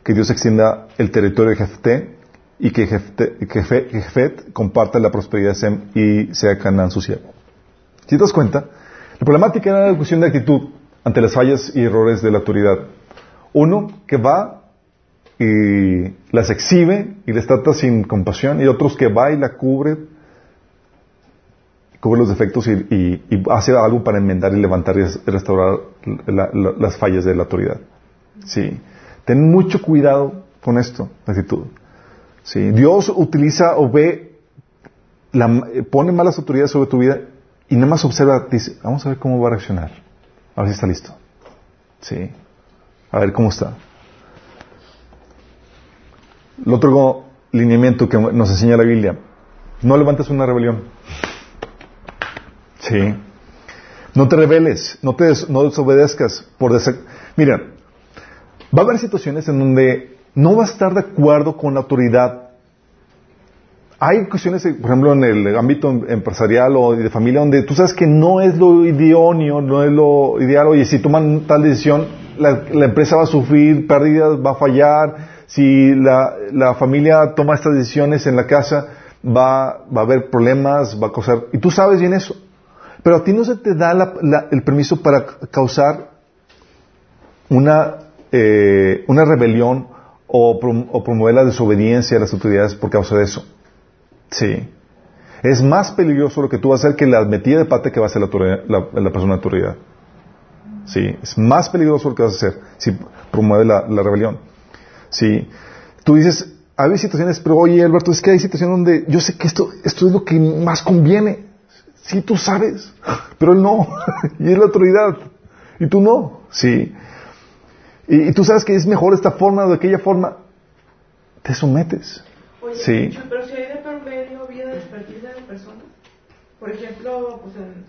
que Dios extienda el territorio de Jefté, y que, Jefté- que Jefet comparta la prosperidad de Sem, y sea Canaán su siervo. Si te das cuenta, la problemática era la cuestión de actitud ante las fallas y errores de la autoridad. Uno que va y las exhibe y les trata sin compasión, y otros que va y la cubre cubre los defectos y, hace algo para enmendar y levantar y res- restaurar la- la- las fallas de la autoridad. Sí. Ten mucho cuidado con esto, la actitud. Sí. Dios utiliza o ve, la- eh, pone malas autoridades sobre tu vida y nada más observa, dice, vamos a ver cómo va a reaccionar. A ver si está listo. Sí. A ver cómo está. El otro lineamiento que nos enseña la Biblia, no levantes una rebelión. Sí. No te rebeles, no te des- no desobedezcas por Mira, va a haber situaciones en donde no vas a estar de acuerdo con la autoridad. Hay cuestiones, por ejemplo, en el ámbito em- empresarial o de familia, donde tú sabes que no es lo idóneo, no es lo ideal. Oye, si toman tal decisión, la, la empresa va a sufrir pérdidas, va a fallar. Si la, la familia toma estas decisiones en la casa, va, va a haber problemas, va a causar... Y tú sabes bien eso. Pero a ti no se te da el permiso para causar una, eh, una rebelión o, prom- o promover la desobediencia a las autoridades por causa de eso. Sí. Es más peligroso lo que tú vas a hacer que la metida de pata que va a hacer la, persona de autoridad. Sí. Es más peligroso lo que vas a hacer si promueve la, la rebelión. Sí. Tú dices, hay situaciones, pero oye Alberto, es que hay situaciones donde yo sé que esto, esto es lo que más conviene. Sí, tú sabes, pero él no. y es la autoridad. Y tú no. Sí. Y, y tú sabes que es mejor esta forma o de aquella forma. Te sometes. Oye, Sí. Pero si hay de por medio vida de expertise de personas, por ejemplo, pues en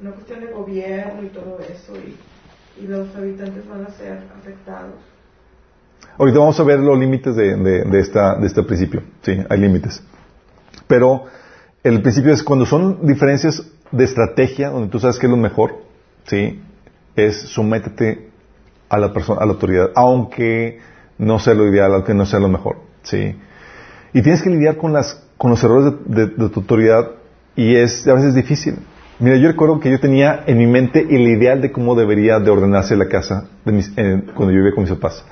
una cuestión de gobierno y todo eso, y, y los habitantes van a ser afectados. Ahorita vamos a ver los límites de, de- de esta, de este principio. Sí, hay límites. Pero el principio es cuando son diferencias de estrategia, donde tú sabes que es lo mejor, sí, es sométete a la persona, a la autoridad, aunque no sea lo ideal, aunque no sea lo mejor, sí. Y tienes que lidiar con las, con los errores de, tu autoridad y es a veces difícil. Mira, yo recuerdo que yo tenía en mi mente el ideal de cómo debería de ordenarse la casa eh, cuando yo vivía con mis papás.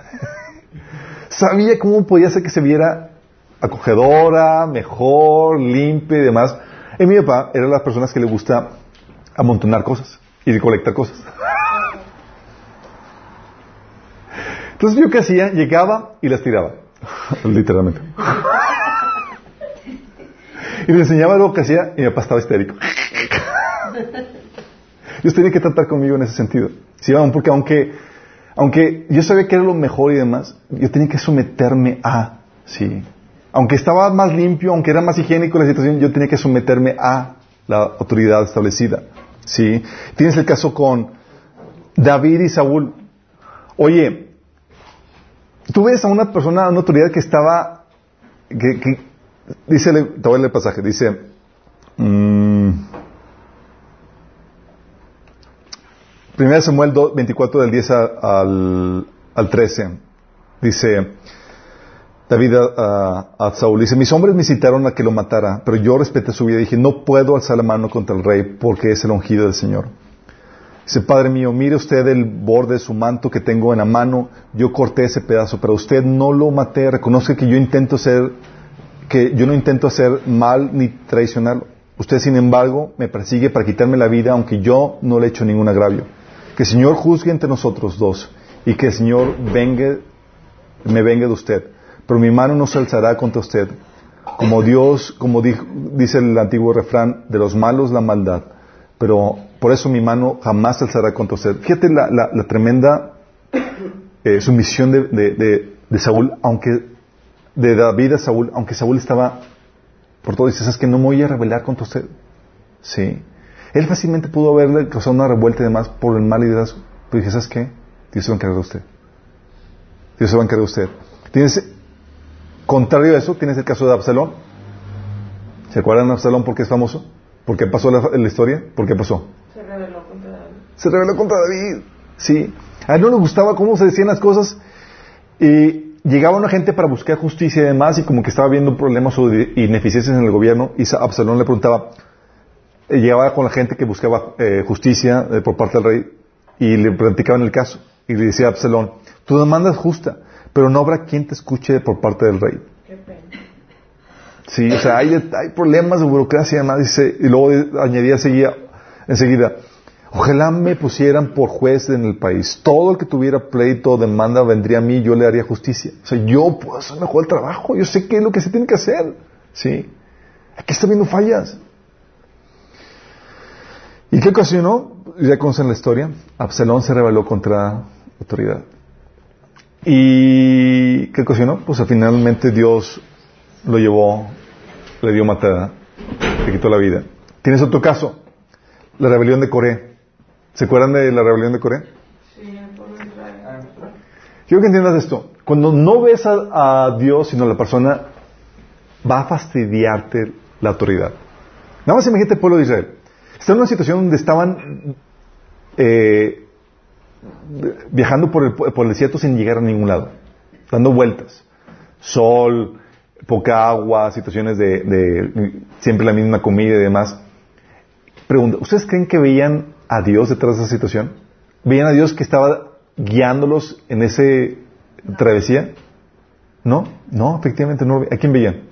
Sabía cómo podía hacer que se viera acogedora, mejor, limpia y demás. Y mi papá era de las personas que le gusta amontonar cosas y recolectar cosas. Entonces yo qué hacía, llegaba y las tiraba, literalmente. Y le enseñaba lo que hacía y mi papá estaba histérico. Dios tenía que tratar conmigo en ese sentido. ¿Sí? Porque aunque, aunque yo sabía que era lo mejor y demás, yo tenía que someterme a, sí. Aunque estaba más limpio, aunque era más higiénico la situación, yo tenía que someterme a la autoridad establecida. ¿Sí? Tienes el caso con David y Saúl. Oye, tú ves a una persona, a una autoridad que estaba, que, dice, te voy a leer el pasaje, dice, mm, Primera Samuel 24 del 10 al, al 13, dice, David a, a, Saúl dice, mis hombres me citaron a que lo matara, pero yo respeté su vida y dije, no puedo alzar la mano contra el rey porque es el ungido del Señor. Dice, Padre mío, mire usted el borde de su manto que tengo en la mano, yo corté ese pedazo, pero usted no lo maté, reconozca que yo intento ser, que yo no intento hacer mal ni traicionarlo. Usted, sin embargo, me persigue para quitarme la vida, aunque yo no le he hecho ningún agravio. Que el Señor juzgue entre nosotros dos y que el Señor venga, me venga de usted pero mi mano no se alzará contra usted. Como Dios, como dice el antiguo refrán, de los malos la maldad, pero por eso mi mano jamás se alzará contra usted. Fíjate la, tremenda eh, sumisión de, Saúl, aunque de David a Saúl, aunque Saúl estaba por todo, dice, es que no me voy a rebelar contra usted. Sí. Él fácilmente pudo haberle causado una revuelta y demás por el mal demás, pero dije, ¿sabes qué? Dios se va a encargar de usted. Dios se va a encargar de usted. Tienes Contrario a eso, tienes el caso de Absalón. ¿Se acuerdan de Absalón por qué es famoso? ¿Por qué pasó la, la historia? ¿Por qué pasó? Se rebeló contra David. Se rebeló contra David. Sí. A él no le gustaba cómo se decían las cosas. Y llegaba una gente para buscar justicia y demás, y como que estaba viendo problemas o ineficiencias en el gobierno, y Absalón le preguntaba, eh, llegaba con la gente que buscaba eh, justicia eh, por parte del rey, y le platicaban el caso. Y le decía a Absalón, tu demanda es justa, pero no habrá quien te escuche por parte del rey. Qué pena. Sí, o sea, hay, hay problemas de burocracia, además, dice, y luego añadía seguía, enseguida, ojalá me pusieran por juez en el país. Todo el que tuviera pleito o demanda vendría a mí y yo le haría justicia. O sea, yo puedo hacer mejor el trabajo, yo sé qué es lo que se tiene que hacer. Sí. Aquí está viendo fallas. ¿Y qué ocasionó? Ya conocen la historia. Absalón se rebeló contra la autoridad. ¿Y qué ocasionó? Pues finalmente Dios lo llevó, le dio matada, le quitó la vida. ¿Tienes otro caso? La rebelión de Coré. ¿Se acuerdan de la rebelión de Coré? Sí. Quiero que entiendas esto. Cuando no ves a, Dios, sino a la persona, va a fastidiarte la autoridad. Nada más imagínate el pueblo de Israel. Está en una situación donde estaban eh, viajando por el, por el desierto sin llegar a ningún lado, dando vueltas. Sol, poca agua, situaciones de, siempre la misma comida y demás. Pregunta, ¿ustedes creen que veían a Dios detrás de esa situación? ¿Veían a Dios que estaba guiándolos en esa travesía? ¿No? No, efectivamente no. ¿A quién veían?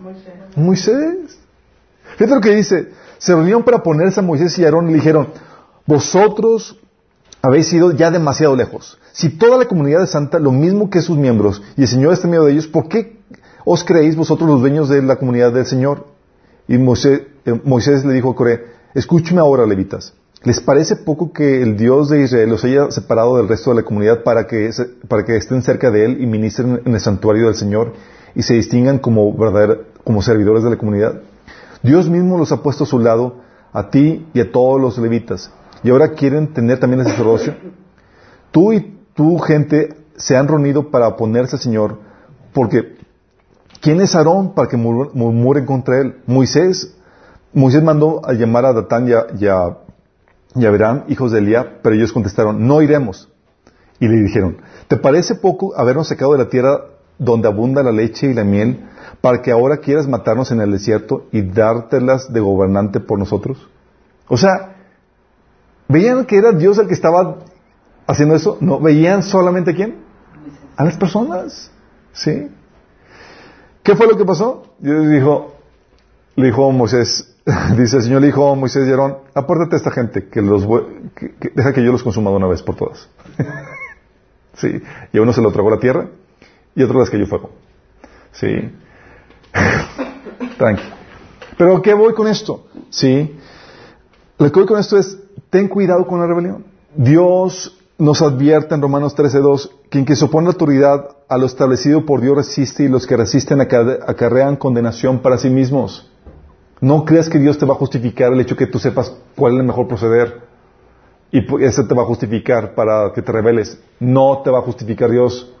Moisés. Moisés. Fíjate lo que dice. Se reunieron para ponerse a Moisés y a Aarón y le dijeron, vosotros habéis ido ya demasiado lejos. Si toda la comunidad es santa, lo mismo que sus miembros, y el Señor está en medio de ellos, ¿por qué os creéis vosotros los dueños de la comunidad del Señor? Y Moisés, eh, le dijo a Coré, escúcheme ahora, levitas. ¿Les parece poco que el Dios de Israel los haya separado del resto de la comunidad para que, para que estén cerca de Él y ministren en el santuario del Señor y se distingan como, como servidores de la comunidad? Dios mismo los ha puesto a su lado, a ti y a todos los levitas y ahora quieren tener también el sacerdocio. Tú y tu gente se han reunido para oponerse al Señor, porque ¿quién es Aarón para que murmuren contra él? Moisés. Moisés mandó a llamar a Datán y a, y a, hijos de Elías, pero ellos contestaron, no iremos. Y le dijeron, ¿te parece poco habernos sacado de la tierra donde abunda la leche y la miel, para que ahora quieras matarnos en el desierto y dártelas de gobernante por nosotros? O sea, ¿Veían que era Dios el que estaba haciendo eso? No, veían solamente a quién? A las personas. ¿Sí? ¿Qué fue lo que pasó? Dios dijo, le dijo a Moisés, dice el Señor le dijo a Moisés y Aarón, apórtate a esta gente, que los deja que yo los consuma de una vez por todas. sí. Y a uno se lo tragó la tierra y a otro les cayó fuego. Sí. Tranqui. Pero ¿qué voy con esto? Sí. Lo que voy con esto es, ten cuidado con la rebelión. Dios nos advierte en Romanos 13.2, quien que se opone autoridad a lo establecido por Dios resiste y los que resisten acarre- acarrean condenación para sí mismos. No creas que Dios te va a justificar el hecho que tú sepas cuál es el mejor proceder. Y ese te va a justificar para que te rebeles. No te va a justificar Dios.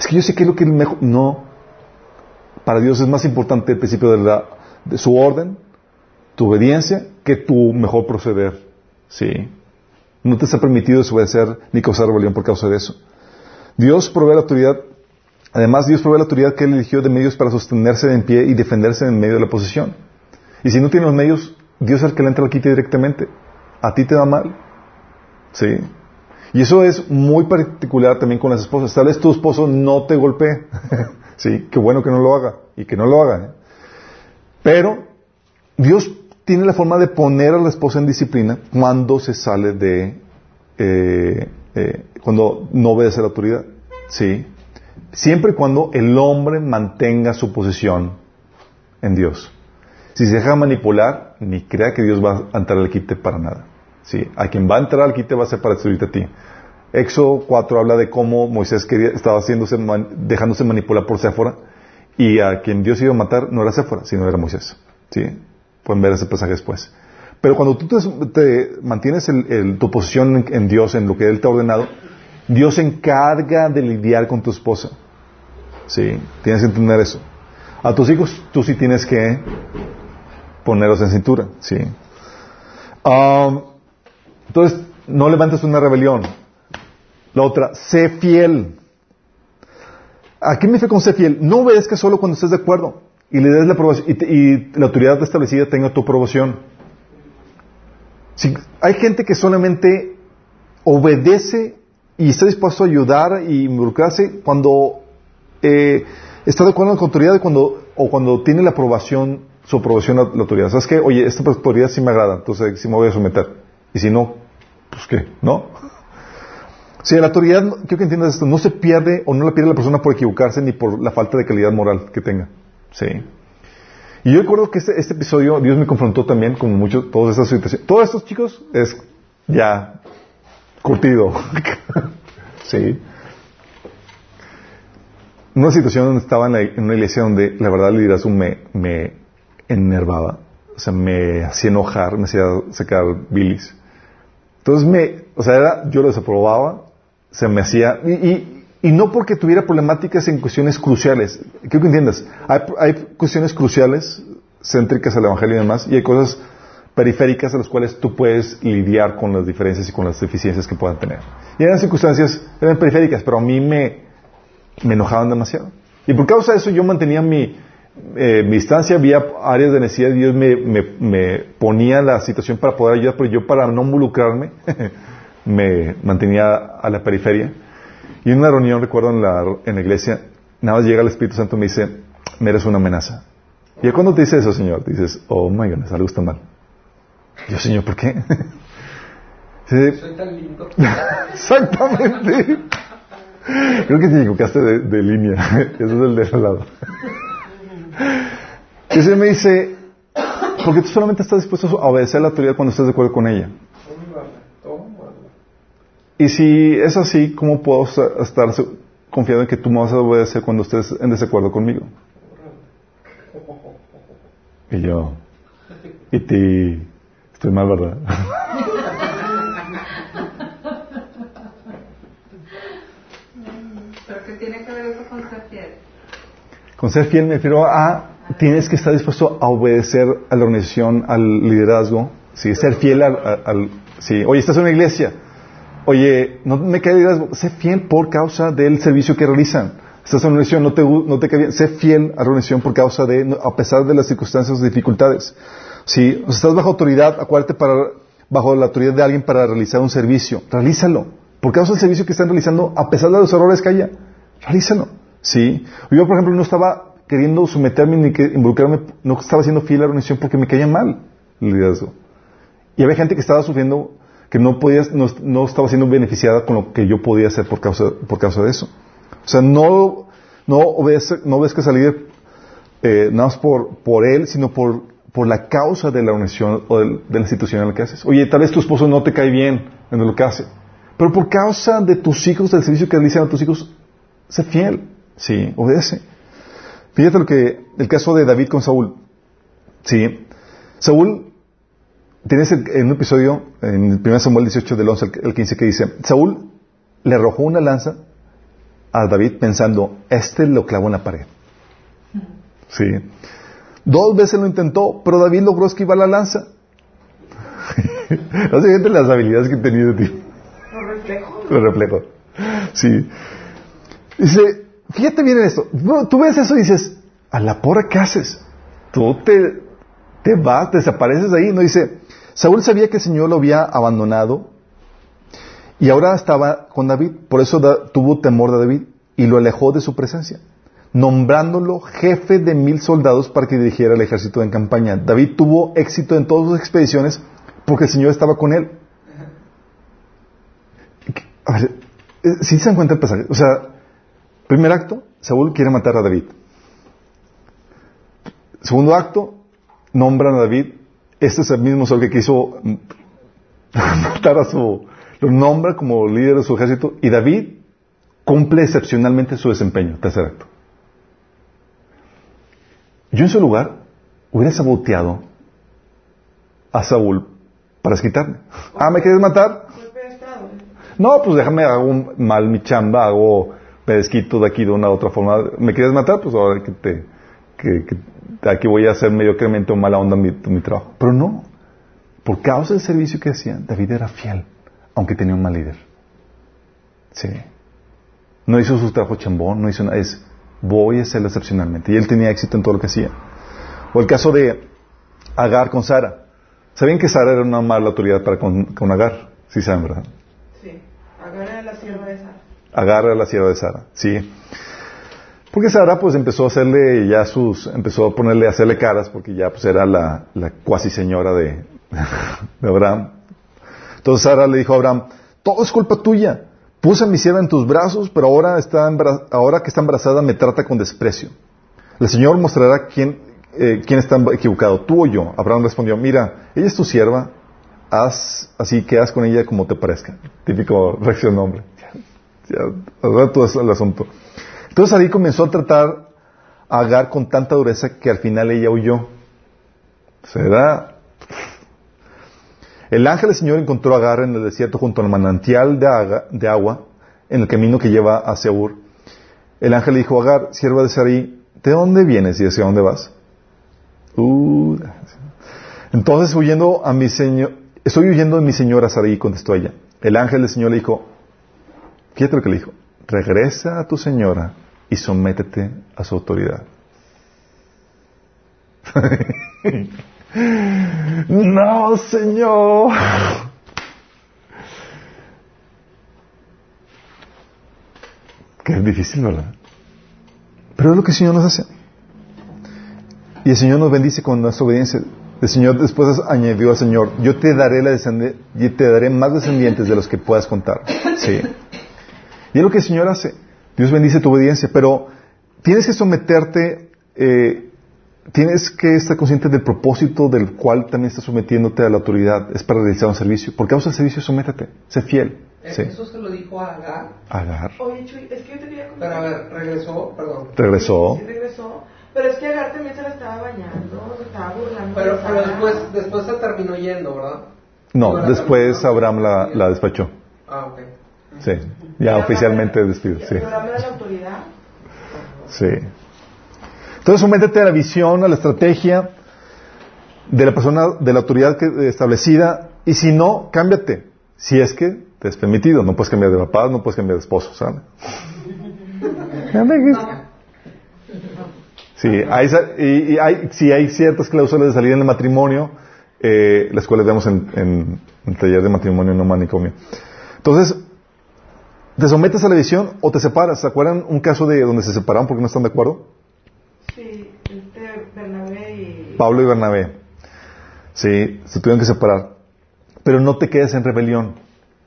Es que yo sé que es lo que es mejor. No. Para Dios es más importante el principio de, la, de su orden, tu obediencia, que tu mejor proceder. Sí. No te está permitido desobedecer ni causar rebelión por causa de eso. Dios provee la autoridad, además Dios provee la autoridad que Él eligió de medios para sostenerse en pie y defenderse en medio de la posición. Y si no tiene los medios, Dios es el que le entra al quite directamente. A ti te va mal. Sí. Y eso es muy particular también con las esposas. Tal vez tu esposo no te golpee. sí, qué bueno que no lo haga. Y que no lo haga. ¿eh? Pero Dios tiene la forma de poner a la esposa en disciplina cuando se sale de... eh, eh, cuando no obedece a la autoridad. Sí. Siempre y cuando el hombre mantenga su posición en Dios. Si se deja manipular, ni crea que Dios va a entrar al quite para nada. ¿sí? A quien va a entrar al quite va a ser para destruirte a ti. Éxodo 4 habla de cómo Moisés quería, estaba haciéndose, man- dejándose manipular por Séfora y a quien Dios iba a matar no era Séfora, sino era Moisés. ¿sí? Pueden ver ese pasaje después. Pero cuando tú te, mantienes el- tu posición en, en Dios, en lo que Él te ha ordenado, Dios se encarga de lidiar con tu esposa. ¿sí? Tienes que entender eso. A tus hijos tú sí tienes que ponerlos en cintura, ¿sí? Um, entonces, no levantes una rebelión. La otra, sé fiel. ¿A qué me refiero con sé fiel? No obedezcas solo cuando estés de acuerdo y le des la aprobación y, te- y la autoridad establecida tenga tu aprobación. Si, hay gente que solamente obedece y está dispuesto a ayudar y involucrarse cuando eh, está de acuerdo con la autoridad y cuando, o cuando tiene la aprobación, su aprobación a la autoridad. ¿Sabes qué? Oye, esta autoridad sí me agrada, entonces sí me voy a someter. Y si no, pues qué, ¿no? Si la autoridad, quiero que entiendas esto, no se pierde o no la pierde la persona por equivocarse ni por la falta de calidad moral que tenga. Sí. Y yo recuerdo que este, este episodio Dios me confrontó también con mucho, todas estas situaciones. Todos estos chicos es ya curtido. sí. Una situación donde estaba en, la- una iglesia donde la verdad el liderazgo me, me enervaba. O sea, me hacía enojar, me hacía sacar bilis. Entonces me, o sea, era- yo lo desaprobaba, se me hacía, y, y, y no porque tuviera problemáticas en cuestiones cruciales. Quiero que entiendas, hay, hay cuestiones cruciales, céntricas al Evangelio y demás, y hay cosas periféricas a las cuales tú puedes lidiar con las diferencias y con las deficiencias que puedan tener. Y eran circunstancias, eran periféricas, pero a mí me, me enojaban demasiado. Y por causa de eso yo mantenía mi, eh, mi distancia, había áreas de necesidad y Dios me, me, me ponía la situación para poder ayudar, pero yo para no involucrarme me mantenía a la periferia. Y en una reunión, recuerdo en la, en la iglesia, nada más llega el Espíritu Santo y me dice, me eres una amenaza. Y ya cuando te dice eso, Señor, dices, oh my goodness, algo está mal. Y yo, Señor, ¿por qué? Sí, Soy tan lindo. Exactamente. Creo que te equivocaste de, de línea. Ese es el de al lado. Y ese me dice, porque tú solamente estás dispuesto a obedecer a la autoridad cuando estás de acuerdo con ella. Y si es así, ¿cómo puedo estar confiado en que tú me vas a obedecer cuando estés en desacuerdo conmigo? Y yo, y ti, estoy mal, ¿verdad? Pero tiene que ver eso con ser fiel. Con ser fiel me refiero a tienes que estar dispuesto a obedecer a la organización, al liderazgo, ¿sí? ser fiel al, al- al- sí. Oye, estás en una iglesia. Oye, no me liderazgo. Sé fiel por causa del servicio que realizan. Estás en una organización, no te, no te. Sé fiel a la organización por causa de, a pesar de las circunstancias o dificultades. Sea, estás bajo autoridad, acuérdate para, bajo la autoridad de alguien para realizar un servicio. Realízalo. Por causa del servicio que están realizando, a pesar de los errores que haya. Realízalo. Sí. Yo, por ejemplo, no estaba queriendo someterme ni que involucrarme, no estaba siendo fiel a la organización porque me caía mal el liderazgo. Y había gente que estaba sufriendo, que no podía, no, no estaba siendo beneficiada con lo que yo podía hacer por causa, por causa de eso. O sea, no, no obedece, no obedezcas al líder eh, nada más por, por él, sino por, por la causa de la organización o del- de, la situación en la que haces. Oye, tal vez tu esposo no te cae bien en lo que hace, pero por causa de tus hijos, del servicio que realizan a tus hijos, sé fiel, sí, obedece. Fíjate lo que, el caso de David con Saúl. Sí, Saúl, tienes el- en un episodio, en el 1 Samuel 18 del 11 al 15 que dice, Saúl le arrojó una lanza a David pensando, este lo clavó en la pared. Sí. Dos veces lo intentó, pero David logró esquivar la lanza. no sé, las habilidades que he tenido de ti. Los reflejos. Lo reflejo. Sí. Dice, fíjate bien en esto. Tú ves eso y dices, a la porra, ¿qué haces? Tú te, te vas, desapareces de ahí. No dice, Saúl sabía que el Señor lo había abandonado y ahora estaba con David. Por eso tuvo temor de David y lo alejó de su presencia, nombrándolo jefe de mil soldados para que dirigiera el ejército en campaña. David tuvo éxito en todas sus expediciones porque el Señor estaba con él. A ver, si se dan cuenta el pasaje, o sea, primer acto, Saúl quiere matar a David. Segundo acto, nombran a David. Este es el mismo Saúl que quiso matar a su, lo nombra como líder de su ejército y David cumple excepcionalmente su desempeño. Tercer acto. Yo en su lugar hubiera saboteado a Saúl para desquitarme. Ah, ¿me quieres matar? No, pues déjame, hago mal mi chamba, hago pedesquito de aquí de una u otra forma. ¿Me quieres matar? Pues ahora que te, que aquí voy a hacer mediocremente o mala onda mi, mi trabajo. Pero no. Por causa del servicio que hacía, David era fiel, aunque tenía un mal líder. Sí. No hizo su trabajo chambón, no hizo nada. Es, voy a hacerlo excepcionalmente. Y él tenía éxito en todo lo que hacía. O el caso de Agar con Sara. ¿Sabían que Sara era una mala autoridad para con, con Agar? Sí saben, ¿verdad? Sí. Agarra la sierva de Sara. agarra a la sierva de Sara, sí. Porque Sara pues empezó a hacerle ya sus, empezó a ponerle, a hacerle caras porque ya pues era la, la cuasi señora de, de Abraham. Entonces Sara le dijo a Abraham, todo es culpa tuya. Puse a mi sierva en tus brazos, pero ahora, está ahora que está embarazada me trata con desprecio. El Señor mostrará quién, eh, quién está equivocado, tú o yo. Abraham respondió, mira, ella es tu sierva, haz así que haz con ella como te parezca. Típico reacción hombre. Ya, ahora todo es el asunto. Entonces David comenzó a tratar a Agar con tanta dureza que al final ella huyó. Se da. El ángel del Señor encontró a Agar en el desierto junto al manantial de, agua en el camino que lleva a Seur. El ángel le dijo Agar, sierva de Sarai, ¿de dónde vienes y hacia dónde vas? Uh, entonces huyendo a mi señor, estoy huyendo de mi señora Sarai, contestó ella. El ángel del Señor le dijo, fíjate lo que le dijo, regresa a tu señora y sométete a su autoridad. no, Señor. Que es difícil, ¿verdad? Pero es lo que el Señor nos hace. Y el Señor nos bendice con nuestra obediencia. El Señor después añadió al Señor, yo te daré la descende- y te daré más descendientes de los que puedas contar. Sí. Y es lo que el Señor hace. Dios bendice tu obediencia, pero tienes que someterte, eh, tienes que estar consciente del propósito del cual también estás sometiéndote a la autoridad. Es para realizar un servicio. Por causa del servicio, sométete. Sé fiel. Sí. Eso se lo dijo a Agar. Agar. Oye, Chuy, es que yo te quería Pero a ver, regresó, perdón. Regresó. Sí, regresó. Pero es que Agar también se la estaba bañando, se estaba burlando. Pero, de pero después, después se terminó yendo, ¿verdad? No, Ahora después. Abraham la, la despachó. Ah, ok. Sí. Ya oficialmente despido. Sí. Sí. Entonces, sométete a la visión, a la estrategia de la persona, de la autoridad que- establecida, y si no, cámbiate. Si es que te es permitido. No puedes cambiar de papá, no puedes cambiar de esposo, ¿sabes? Sí, hay, y, y hay, si hay ciertas cláusulas de salida en el matrimonio, eh, las cuales vemos en, en, en el taller de matrimonio no manicomio. Entonces, ¿te sometes a la visión o te separas? ¿Se acuerdan un caso de donde se separaron porque no están de acuerdo? Sí, este Bernabé y. Pablo y Bernabé. Sí, se tuvieron que separar. Pero no te quedes en rebelión.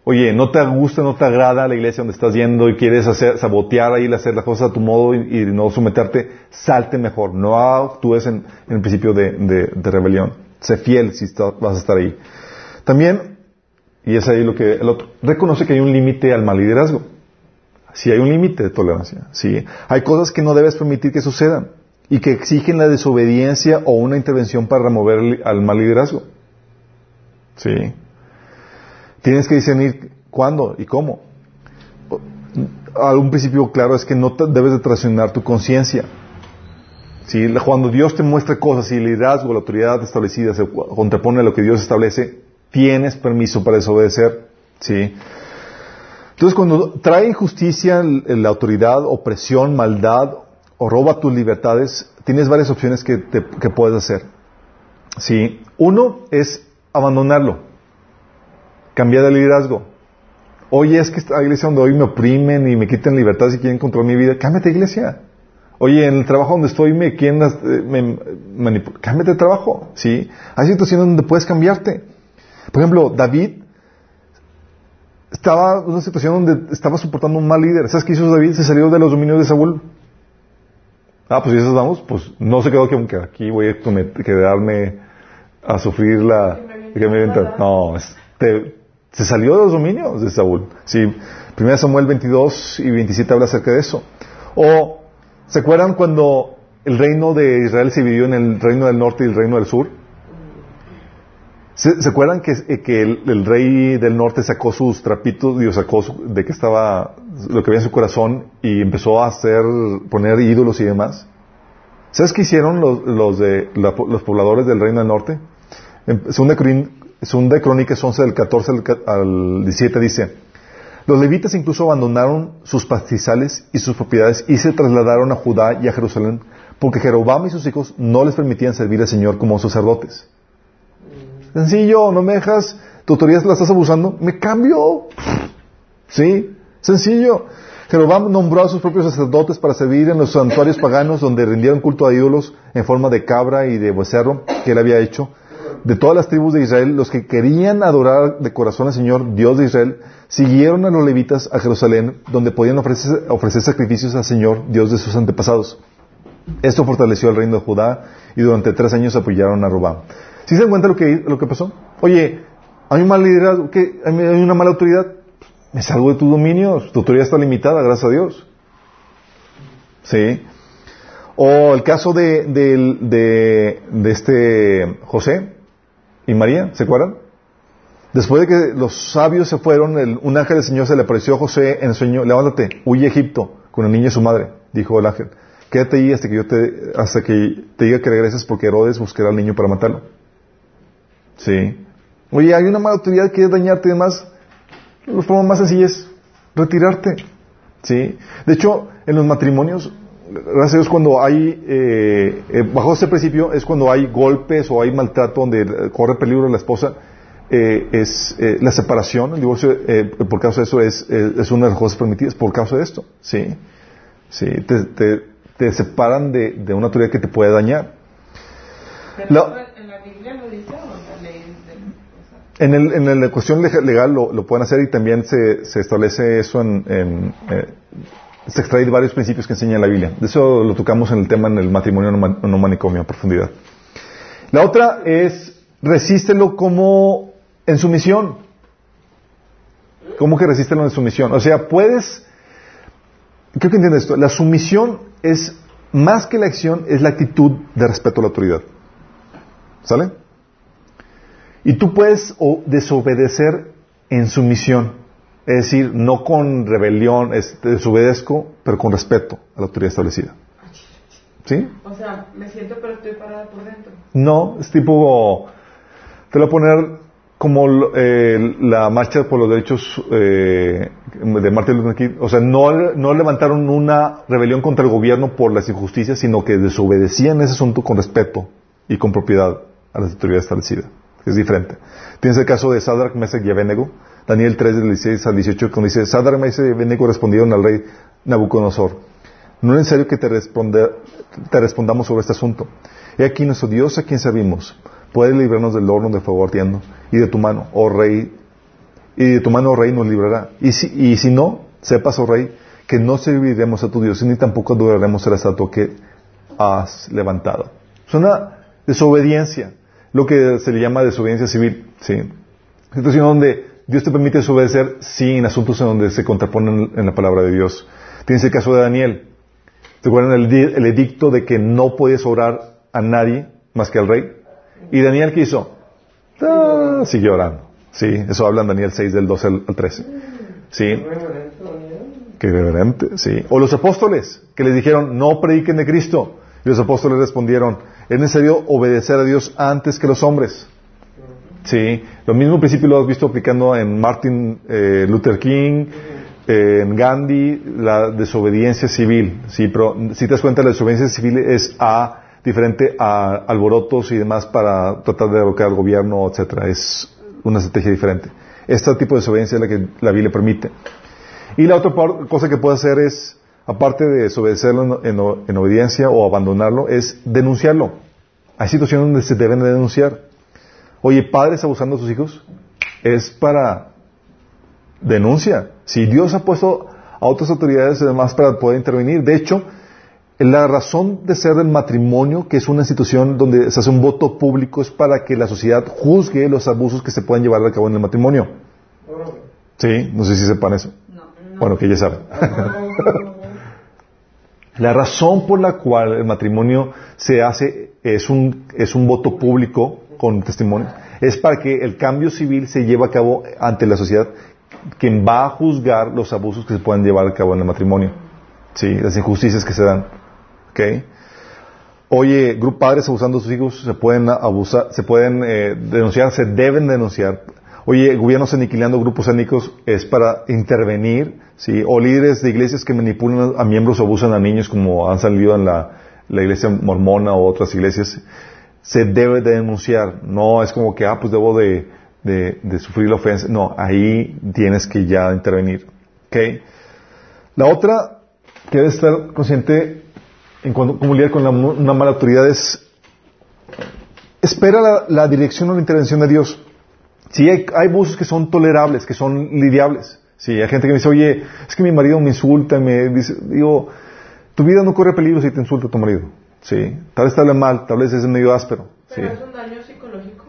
Oye, no te gusta, no te agrada la iglesia donde estás yendo y quieres hacer, sabotear ahí, hacer las cosas a tu modo y, y no someterte, salte mejor. No actúes en, en el principio de, de- de rebelión. Sé fiel si está- vas a estar ahí. También, y es ahí lo que el otro, reconoce que hay un límite al mal liderazgo. Sí hay un límite de tolerancia. Sí. Hay cosas que no debes permitir que sucedan y que exigen la desobediencia o una intervención para remover al mal liderazgo. Sí. Tienes que discernir cuándo y cómo. Algún principio claro es que no debes de traicionar tu conciencia. Sí, cuando Dios te muestra cosas y el liderazgo, la autoridad establecida se contrapone a lo que Dios establece, tienes permiso para desobedecer. Sí. Entonces, cuando trae injusticia la autoridad, opresión, maldad o roba tus libertades, tienes varias opciones que, te- puedes hacer. Sí. Uno es abandonarlo, cambiar de liderazgo. Oye, es que esta iglesia donde hoy me oprimen y me quitan libertades y quieren controlar mi vida, cámbiate iglesia. Oye, en el trabajo donde estoy me quieren eh, me manipul- cámbiate de trabajo, ¿sí? Hay situaciones donde puedes cambiarte. Por ejemplo, David estaba en una situación donde estaba soportando un mal líder. ¿Sabes qué hizo David? Se salió de los dominios de Saúl. Ah, pues si eso vamos, pues no se quedó que aunque aquí voy a quedarme a sufrir la... que me. No, este, se salió de los dominios de Saúl. Sí, 1 Samuel 22 y 27 habla acerca de eso. O, ¿se acuerdan cuando el reino de Israel se dividió en el reino del norte y el reino del sur? ¿Se, acuerdan que, eh, el, rey del norte sacó sus trapitos, digo, sacó de que estaba lo que había en su corazón y empezó a hacer, poner ídolos y demás? ¿Sabes qué hicieron los, los, los pobladores del reino del norte? En segunda, Crónicas 11 del 14 al, ca- al 17 dice, los levitas incluso abandonaron sus pastizales y sus propiedades y se trasladaron a Judá y a Jerusalén porque Jeroboam y sus hijos no les permitían servir al Señor como sacerdotes. Sencillo, no me dejas, tu autoridad la estás abusando, me cambio. ¿Sí? Sencillo. Jeroboam nombró a sus propios sacerdotes para servir en los santuarios paganos donde rindieron culto a ídolos en forma de cabra y de becerro que él había hecho. De todas las tribus de Israel, los que querían adorar de corazón al Señor, Dios de Israel, siguieron a los levitas a Jerusalén, donde podían ofrecer, ofrecer sacrificios al Señor, Dios de sus antepasados. Esto fortaleció el reino de Judá y durante tres años apoyaron a Robam. ¿Sí se dan cuenta lo que, lo que pasó? Oye, hay un mal liderazgo, hay una mala autoridad. Me salgo de tu dominio, tu autoridad está limitada, gracias a Dios. ¿Sí? O el caso de, de, de este José y María, ¿se acuerdan? Después de que los sabios se fueron, el- un ángel del Señor se le apareció a José en el sueño, levántate, huye a Egipto con el niño y su madre, dijo el ángel. Quédate ahí hasta que yo te, hasta que te diga que regreses porque Herodes buscará al niño para matarlo. Sí. Oye, hay una mala autoridad que quiere dañarte y demás. La forma más sencilla es retirarte. Sí. De hecho, en los matrimonios, gracias a Dios, cuando hay, eh, eh, bajo este principio, es cuando hay golpes o hay maltrato donde eh, corre peligro la esposa, eh, es eh, la separación, el divorcio, eh, por causa de eso, es, eh, es una de las cosas permitidas por causa de esto. Sí. Sí. Te, te, te separan de, de una autoridad que te puede dañar. Pero La- ¿En la Biblia lo dice o en la ley? del- o sea, En, el, en la cuestión lega- legal lo, pueden hacer y también se, establece eso en, en, eh, se extrae varios principios que enseña la Biblia. De eso lo tocamos en el tema en el matrimonio no manicomio a profundidad. La otra es resístelo como en sumisión. ¿Cómo que resístelo en sumisión? O sea, puedes, creo que entiendes esto, la sumisión es más que la acción, es la actitud de respeto a la autoridad. ¿Sale? Y tú puedes desobedecer en sumisión. Es decir, no con rebelión, es, desobedezco, pero con respeto a la autoridad establecida. ¿Sí? O sea, me siento pero estoy parada por dentro. No, es tipo, te lo voy a poner como eh, la marcha por los derechos eh, de Martin Luther King. O sea, no, no levantaron una rebelión contra el gobierno por las injusticias, sino que desobedecían ese asunto con respeto y con propiedad a la autoridad establecida. Es diferente. Tienes el caso de Sadrach, Mesach y Abednego. Daniel 3, del 16 al 18, cuando dice, Sadrach, Mesach y Abednego respondieron al rey Nabucodonosor. No es necesario que te respondamos sobre este asunto. He aquí nuestro Dios a quien servimos. Puede librarnos del horno de fuego ardiendo y de tu mano, oh rey, y de tu mano, oh rey, nos librará. Y si, y si no, sepas, oh rey, que no serviremos a tu Dios, ni tampoco adoraremos el estatua que has levantado. Es una desobediencia, lo que se le llama desobediencia civil. ¿sí? Situación donde Dios te permite desobedecer, sí, en asuntos en donde se contraponen en la palabra de Dios. Tienes el caso de Daniel. ¿Te acuerdan el, el edicto de que no puedes orar a nadie más que al rey? ¿Y Daniel qué hizo? Ah, siguió orando. Sí, eso habla en Daniel 6 del 12 al 13. Sí. Qué reverente, sí. O los apóstoles que les dijeron, no prediquen de Cristo. Y los apóstoles respondieron, es necesario obedecer a Dios antes que los hombres. Sí, lo mismo principio lo has visto aplicando en Martin eh, Luther King, en Gandhi, la desobediencia civil. Sí, pero si te das cuenta, la desobediencia civil es a diferente a alborotos y demás para tratar de derrocar al gobierno, etcétera. Es una estrategia diferente. Este tipo de desobediencia es la que la Biblia permite. Y la otra cosa que puede hacer es, aparte de desobedecerlo en, obediencia o abandonarlo, es denunciarlo. Hay situaciones donde se deben de denunciar. Oye, padres abusando de sus hijos, es para denuncia. Si Dios ha puesto a otras autoridades además para poder intervenir, de hecho, la razón de ser del matrimonio, que es una institución donde se hace un voto público, es para que la sociedad juzgue los abusos que se pueden llevar a cabo en el matrimonio. Sí, no sé si sepan eso. Bueno, que ya saben. La razón por la cual el matrimonio se hace es un, es un voto público con testimonio, es para que el cambio civil se lleve a cabo ante la sociedad, quien va a juzgar los abusos que se pueden llevar a cabo en el matrimonio. Sí, las injusticias que se dan. ¿Okay? Oye, padres abusando de sus hijos se pueden abusar, se pueden eh, denunciar, se deben denunciar. Oye, gobiernos aniquilando grupos étnicos es para intervenir, ¿sí? O líderes de iglesias que manipulan a miembros o abusan a niños como han salido en la, iglesia mormona o otras iglesias, se debe de denunciar. No es como que, ah, pues debo de, de, sufrir la ofensa. No, ahí tienes que ya intervenir. ¿Okay? La otra que debe estar consciente en cuanto cómo lidiar con una mala autoridad es espera la, dirección o la intervención de Dios. Si hay, hay abusos que son tolerables, que son lidiables. Si hay gente que me dice, oye, es que mi marido me insulta, me dice, digo, tu vida no corre peligro si te insulta tu marido. Sí, tal vez te hable mal, tal vez es medio áspero. ¿Pero es un daño psicológico?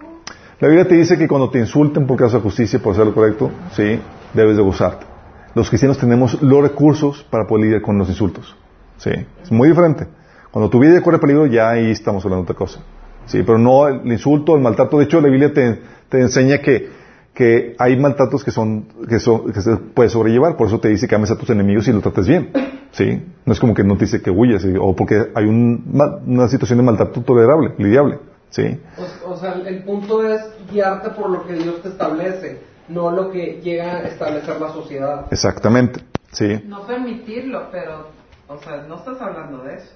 La Biblia te dice que cuando te insulten por causa de justicia, por hacer lo correcto, sí, debes de gozarte. Los cristianos tenemos los recursos para poder lidiar con los insultos. Sí, es muy diferente. Cuando tu vida corre peligro, ya ahí estamos hablando de otra cosa. Sí, pero no el insulto, el maltrato. De hecho, la Biblia te, te enseña que, que hay maltratos que son, que son, que se puede sobrellevar. Por eso te dice que ames a tus enemigos y lo trates bien. Sí, no es como que no te dice que huyas, o porque hay una situación de maltrato tolerable, lidiable. Sí. O, sea, el punto es guiarte por lo que Dios te establece, no lo que llega a establecer la sociedad. Exactamente. Sí. No permitirlo, pero o sea, no estás hablando de eso.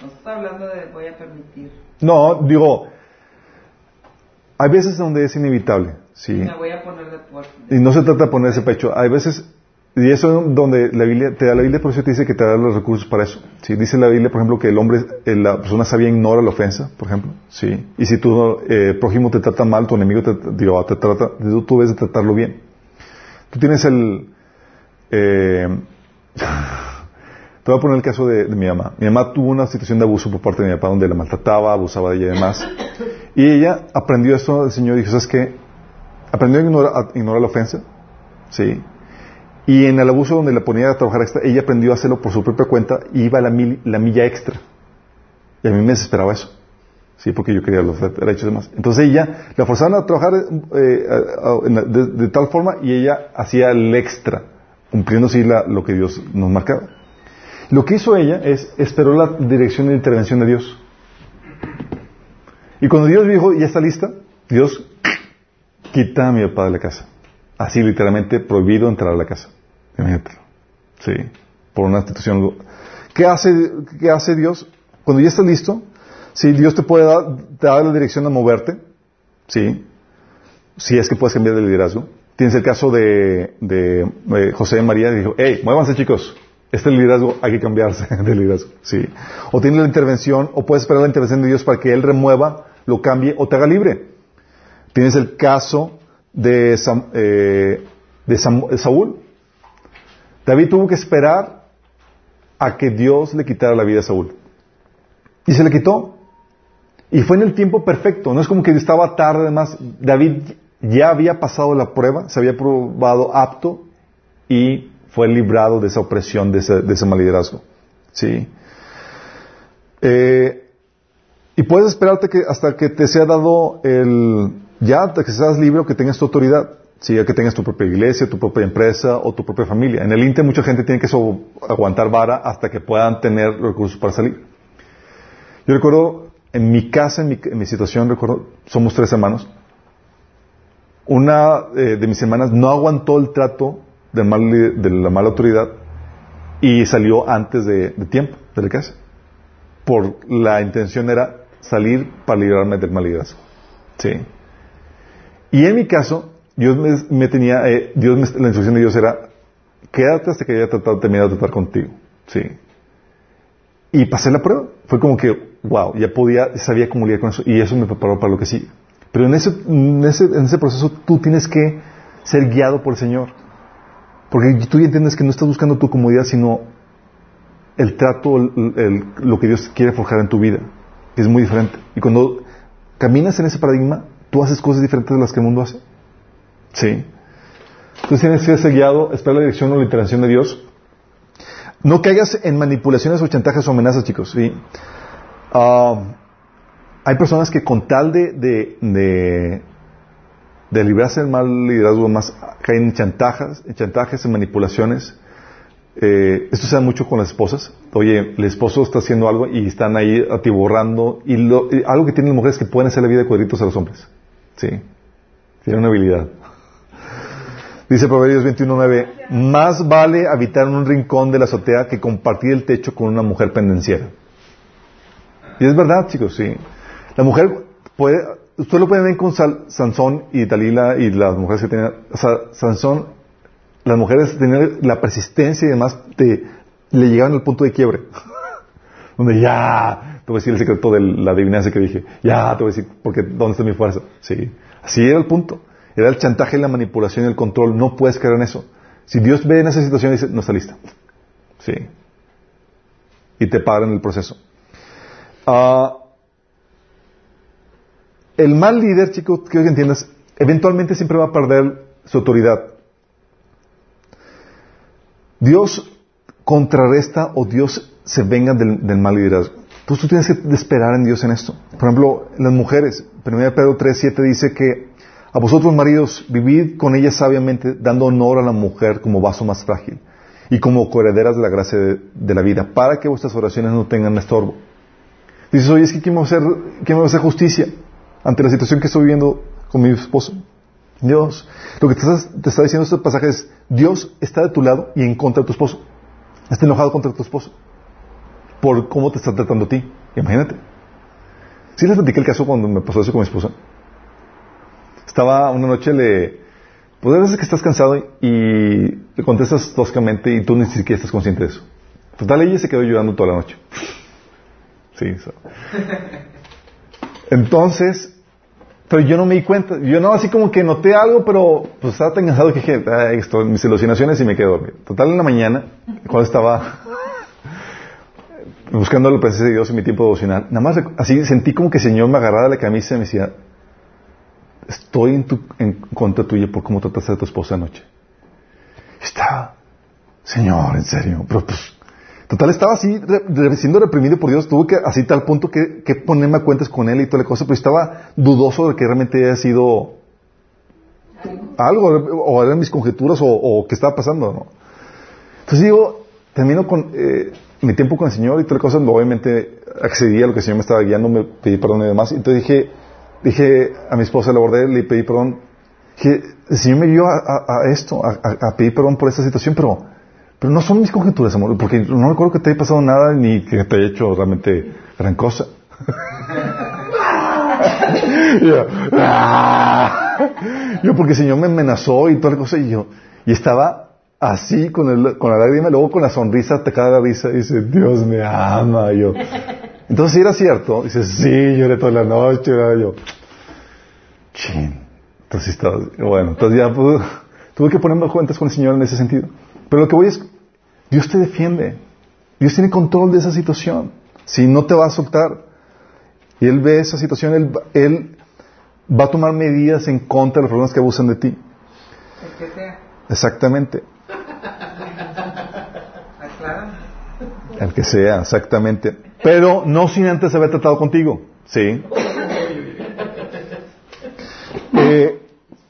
No estás hablando de voy a permitir. No, digo, hay veces donde es inevitable. Sí. Me voy a poner de. Y no se trata de ponerse pecho. Hay veces, y eso es donde la Biblia, te da la Biblia, por eso te dice que te da los recursos para eso. ¿sí? Dice la Biblia, por ejemplo, que el hombre, eh, la persona sabia ignora la ofensa, por ejemplo. ¿sí? Y si tu eh, prójimo te trata mal, tu enemigo te, digo, te trata, tú, tú debes de tratarlo bien. Tú tienes el... Eh, Te voy a poner el caso de, mi mamá. Mi mamá tuvo una situación de abuso por parte de mi papá donde la maltrataba, abusaba de ella y demás. Y ella aprendió esto del Señor y dijo, ¿sabes qué? Aprendió a ignorar, la ofensa. ¿Sí? Y en el abuso donde la ponía a trabajar extra, ella aprendió a hacerlo por su propia cuenta y iba a la, milla extra. Y a mí me desesperaba eso. Sí, porque yo quería los derechos demás. Entonces ella la forzaban a trabajar eh, de, tal forma y ella hacía el extra, cumpliendo así lo que Dios nos marcaba. Lo que hizo ella es esperó la dirección de intervención de Dios. Y cuando Dios dijo, ya está lista, Dios quita a mi papá de la casa. Así literalmente prohibido entrar a la casa. Sí, por una institución. ¿Qué hace, qué hace Dios? Cuando ya está listo, sí, Dios te puede dar, te da la dirección de moverte, sí, si es que puedes cambiar de liderazgo. Tienes el caso de, de, de José María, dijo, hey, muévanse chicos, este liderazgo hay que cambiarse de liderazgo, sí. O tiene la intervención, o puedes esperar la intervención de Dios para que Él remueva, lo cambie o te haga libre. Tienes el caso eh, de Saúl. David tuvo que esperar a que Dios le quitara la vida a Saúl. Y se le quitó. Y fue en el tiempo perfecto. No es como que estaba tarde, además. David ya había pasado la prueba, se había probado apto y fue librado de esa opresión, de ese, de mal liderazgo. Sí. Eh, y puedes esperarte que hasta que te sea dado el, ya que seas libre o que tengas tu autoridad. Sí, ya que tengas tu propia iglesia, tu propia empresa o tu propia familia. En el Inter mucha gente tiene que so- aguantar vara hasta que puedan tener los recursos para salir. Yo recuerdo, en mi casa, en mi, en mi situación, recuerdo, somos tres hermanos. Una eh, de mis hermanas no aguantó el trato mal de la mala autoridad y salió antes de, tiempo de la casa. Por la intención era salir para librarme del mal liderazgo. Sí. Y en mi caso, Dios me, me tenía, eh, Dios me- la instrucción de Dios era, quédate hasta que haya tratado, terminado de tratar contigo. Sí. Y pasé la prueba. Fue como que, wow, ya podía, sabía cómo lidiar con eso. Y eso me preparó para lo que sigue. Pero en ese, en ese, en ese proceso tú tienes que ser guiado por el Señor. Porque tú ya entiendes que no estás buscando tu comodidad, sino el trato, el- lo que Dios quiere forjar en tu vida. Es muy diferente. Y cuando caminas en ese paradigma, tú haces cosas diferentes de las que el mundo hace. Sí. Entonces tienes que ser guiado, esperar la dirección o la intervención de Dios. No caigas en manipulaciones o chantajes o amenazas, chicos. ¿sí? Ah, hay personas que con tal de, de librarse del mal liderazgo más caen en chantajes, en chantajes, manipulaciones. Eh, esto se da mucho con las esposas. Oye, el esposo está haciendo algo y están ahí atiborrando. Y, lo- algo que tienen las mujeres es que pueden hacer la vida de cuadritos a los hombres. Sí. Tienen una habilidad. Dice Proverbios 21.9, más vale habitar en un rincón de la azotea que compartir el techo con una mujer pendenciera. Y es verdad, chicos, sí. La mujer puede, usted lo puede ver con Sansón y Dalila y las mujeres que tenían, o sea, Sansón, las mujeres tenían la persistencia y demás, de, le llegaban al punto de quiebre. Donde ya, te voy a decir el secreto de la adivinanza que dije, ya, te voy a decir, porque ¿dónde está mi fuerza? Sí, así era el punto. Era el chantaje, la manipulación y el control. No puedes caer en eso. Si Dios ve en esa situación dice, no está lista. Sí. Y te para en el proceso. Ah, el mal líder, chicos, quiero que entiendas, eventualmente siempre va a perder su autoridad. Dios contrarresta o Dios se venga del, mal liderazgo. Entonces tú tienes que esperar en Dios en esto. Por ejemplo, las mujeres, 1 Pedro 3, 7 dice que a vosotros maridos, vivid con ellas sabiamente, dando honor a la mujer como vaso más frágil y como coherederas de la gracia de, la vida, para que vuestras oraciones no tengan estorbo. Dices, oye, es que ¿quién va a hacer, quién me va a hacer justicia ante la situación que estoy viviendo con mi esposo? Dios. Lo que te, estás- te está diciendo este pasaje es, Dios está de tu lado y en contra de tu esposo. Está enojado contra tu esposo. Por cómo te está tratando a ti. Imagínate. Sí les platiqué el caso cuando me pasó eso con mi esposa. Estaba una noche, le... Pues veces que estás cansado y le contestas toscamente y tú ni siquiera estás consciente de eso. Total, ella se quedó llorando toda la noche. Sí, eso. Entonces, pero yo no me di cuenta. Yo no, así como que noté algo, pero pues estaba tan cansado que dije, "Ay, esto, mis alucinaciones y me quedé dormido. Total, en la mañana, cuando estaba buscando la presencia de Dios en mi tiempo devocional, nada más así sentí como que el Señor me agarraba la camisa y me decía, estoy en, tu, en contra tuya por cómo trataste a tu esposa anoche. Estaba, Señor, en serio, pero pues, total estaba así, re- siendo reprimido por Dios, tuve que, así tal punto que, que ponerme a cuentas con Él y toda la cosa, pero estaba dudoso de que realmente haya sido algo, o eran mis conjeturas, o, qué estaba pasando, ¿no? Entonces digo, termino con eh, mi tiempo con el Señor y toda la cosa, obviamente accedí a lo que el Señor me estaba guiando, me pedí perdón y demás, entonces dije, dije a mi esposa, la abordé, le pedí perdón, que el Señor me guió a, esto, a- a pedir perdón por esta situación, pero, pero no son mis conjeturas, amor, porque no recuerdo que te haya pasado nada ni que te haya hecho realmente gran cosa. "Ah". Yo, porque el Señor me amenazó y toda la cosa, y yo, y estaba así con, el, con la lágrima, luego con la sonrisa atacada de la risa, y dice, Dios me ama, yo. Entonces, si era cierto, dice, sí, lloré toda la noche, yo, chin. Entonces, estaba, bueno, entonces ya pude- tuve que ponerme cuentas con el Señor en ese sentido. Pero lo que voy es, Dios te defiende. Dios tiene control de esa situación. Si no te va a soltar. Y Él ve esa situación, Él, va- él va a tomar medidas en contra de las personas que abusan de ti. El que sea. Exactamente. El que sea, exactamente. Pero no sin antes haber tratado contigo. ¿Sí? Eh,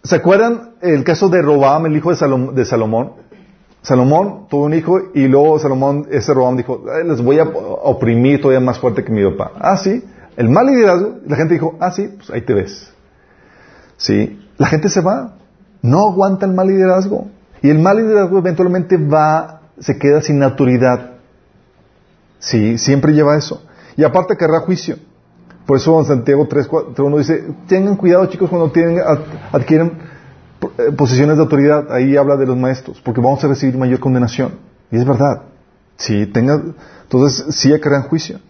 ¿Se acuerdan el caso de Robam, el hijo de, Salom- de Salomón? Salomón tuvo un hijo y luego Salomón, ese Robam dijo, "Ay, les voy a oprimir todavía más fuerte que mi papá. Ah, sí. El mal liderazgo, la gente dijo, ah, sí, pues ahí te ves. Sí. La gente se va. No aguanta el mal liderazgo. Y el mal liderazgo eventualmente va, se queda sin autoridad. Sí, siempre lleva eso. Y aparte querrá juicio. Por eso en Santiago 3, 4, 1 dice, tengan cuidado chicos cuando tienen, ad- adquieren posiciones de autoridad. Ahí habla de los maestros, porque vamos a recibir mayor condenación. Y es verdad. Sí, tenga, entonces sí acarrean juicio.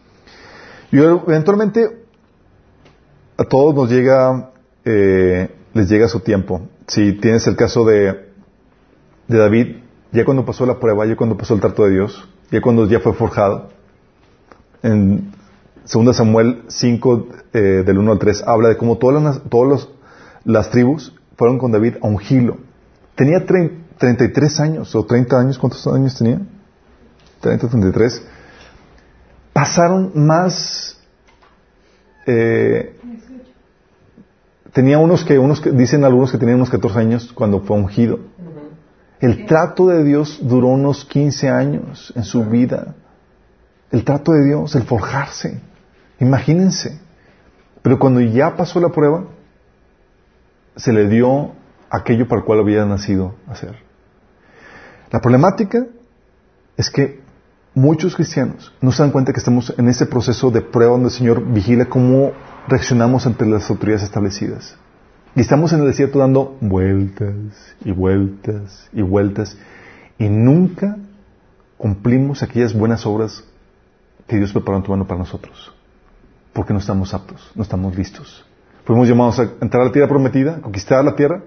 Y eventualmente a todos nos llega, eh, les llega su tiempo. Si tienes el caso de, de David, ya cuando pasó la prueba, ya cuando pasó el trato de Dios, ya cuando ya fue forjado, en 2 Samuel 5, eh, del 1 al 3, habla de cómo todas las, todas las tribus fueron con David a un gilo. Tenía trein- 33 años, o 30 años, ¿cuántos años tenía? 30, 33. Pasaron más... eh, tenía unos que, unos que, dicen algunos que tenían unos 14 años cuando fue ungido. El trato de Dios duró unos 15 años en su vida. El trato de Dios, el forjarse. Imagínense. Pero cuando ya pasó la prueba, se le dio aquello para el cual había nacido hacer. La problemática es que muchos cristianos no se dan cuenta que estamos en ese proceso de prueba donde el Señor vigila cómo reaccionamos ante las autoridades establecidas. Y estamos en el desierto dando vueltas y vueltas y vueltas y nunca cumplimos aquellas buenas obras que Dios preparó en tu mano para nosotros. Porque no estamos aptos, no estamos listos. Fuimos llamados a entrar a la tierra prometida, conquistar la tierra,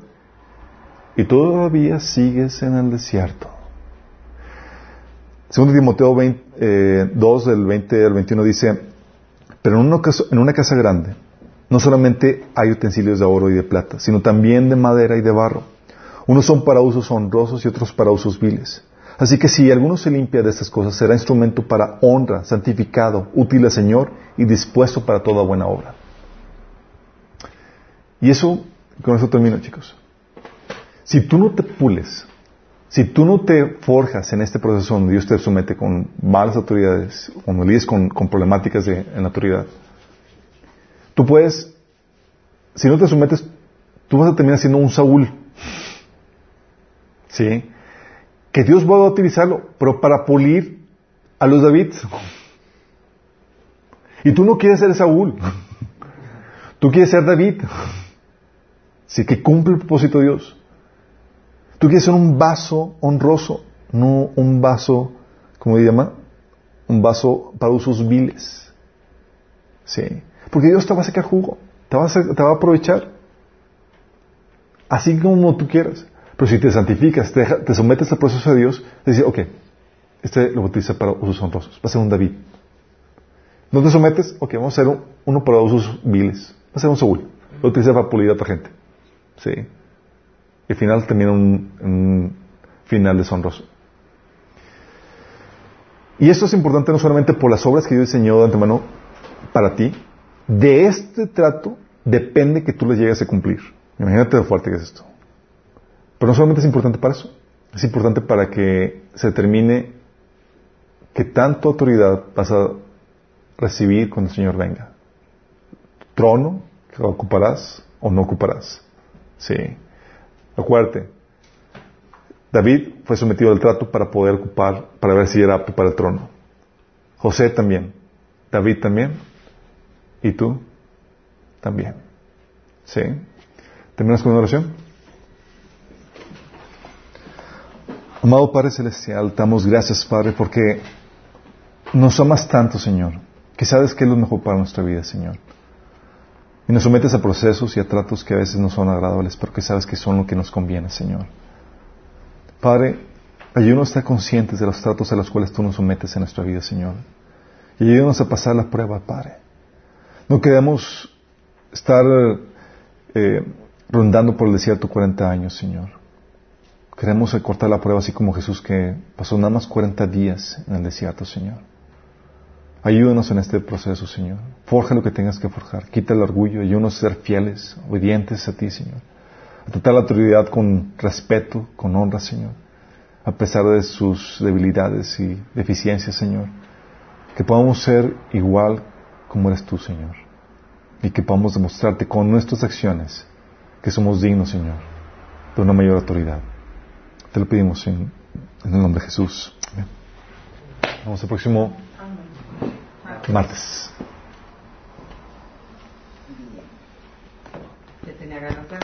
y todavía sigues en el desierto. Segundo Timoteo 20, eh, 2, del 20 al 21 dice, pero en una, casa, en una casa grande no solamente hay utensilios de oro y de plata, sino también de madera y de barro. Unos son para usos honrosos y otros para usos viles. Así que si alguno se limpia de estas cosas, será instrumento para honra, santificado, útil al Señor y dispuesto para toda buena obra. Y eso, con eso termino, chicos. Si tú no te pules, si tú no te forjas en este proceso donde Dios te somete con malas autoridades, cuando lides con, con problemáticas de, en la autoridad, tú puedes, si no te sometes, tú vas a terminar siendo un Saúl. ¿Sí? Que Dios va a utilizarlo, pero para pulir a los David. Y tú no quieres ser Saúl. Tú quieres ser David. Así que cumple el propósito de Dios. Tú quieres ser un vaso honroso, no un vaso, ¿cómo se llama? Un vaso para usos viles. Sí. Porque Dios te va a sacar jugo, te va a, aprovechar. Así como tú quieras. Pero si te santificas, te, deja- te sometes al proceso de Dios, te dice, ok, este lo voy a utilizar para usos honrosos, va a ser un David. ¿No te sometes? Ok, vamos a hacer un- uno para usos viles. Va a ser un Saúl. Lo utiliza para pulir a otra gente. Sí. Y al final termina un, un final deshonroso. Y esto es importante no solamente por las obras que Dios diseñó de antemano para ti, de este trato depende que tú les llegues a cumplir. Imagínate lo fuerte que es esto. Pero no solamente es importante para eso, es importante para que se determine qué tanto autoridad vas a recibir cuando el Señor venga. Trono que ocuparás o no ocuparás. Sí. Acuérdate, David fue sometido al trato para poder ocupar, para ver si era apto para el trono. José también. David también. ¿Y tú? También. ¿Sí? ¿Terminas con una oración? Amado Padre Celestial, damos gracias, Padre, porque nos amas tanto, Señor, que sabes que es lo mejor para nuestra vida, Señor. Y nos sometes a procesos y a tratos que a veces no son agradables, pero que sabes que son lo que nos conviene, Señor. Padre, ayúdanos a estar conscientes de los tratos a los cuales tú nos sometes en nuestra vida, Señor. Y ayúdanos a pasar la prueba, Padre. No queremos estar eh, rondando por el desierto 40 años, Señor. Queremos cortar la prueba así como Jesús que pasó nada más 40 días en el desierto, Señor. Ayúdanos en este proceso, Señor. Forja lo que tengas que forjar. Quita el orgullo. Ayúdanos a ser fieles, obedientes a ti, Señor. A tratar la autoridad con respeto, con honra, Señor. A pesar de sus debilidades y deficiencias, Señor. Que podamos ser igual como eres tú, Señor. Y que podamos demostrarte con nuestras acciones que somos dignos, Señor, de una mayor autoridad. Te lo pedimos en, en el nombre de Jesús. Amén. Vamos al próximo martes. Amen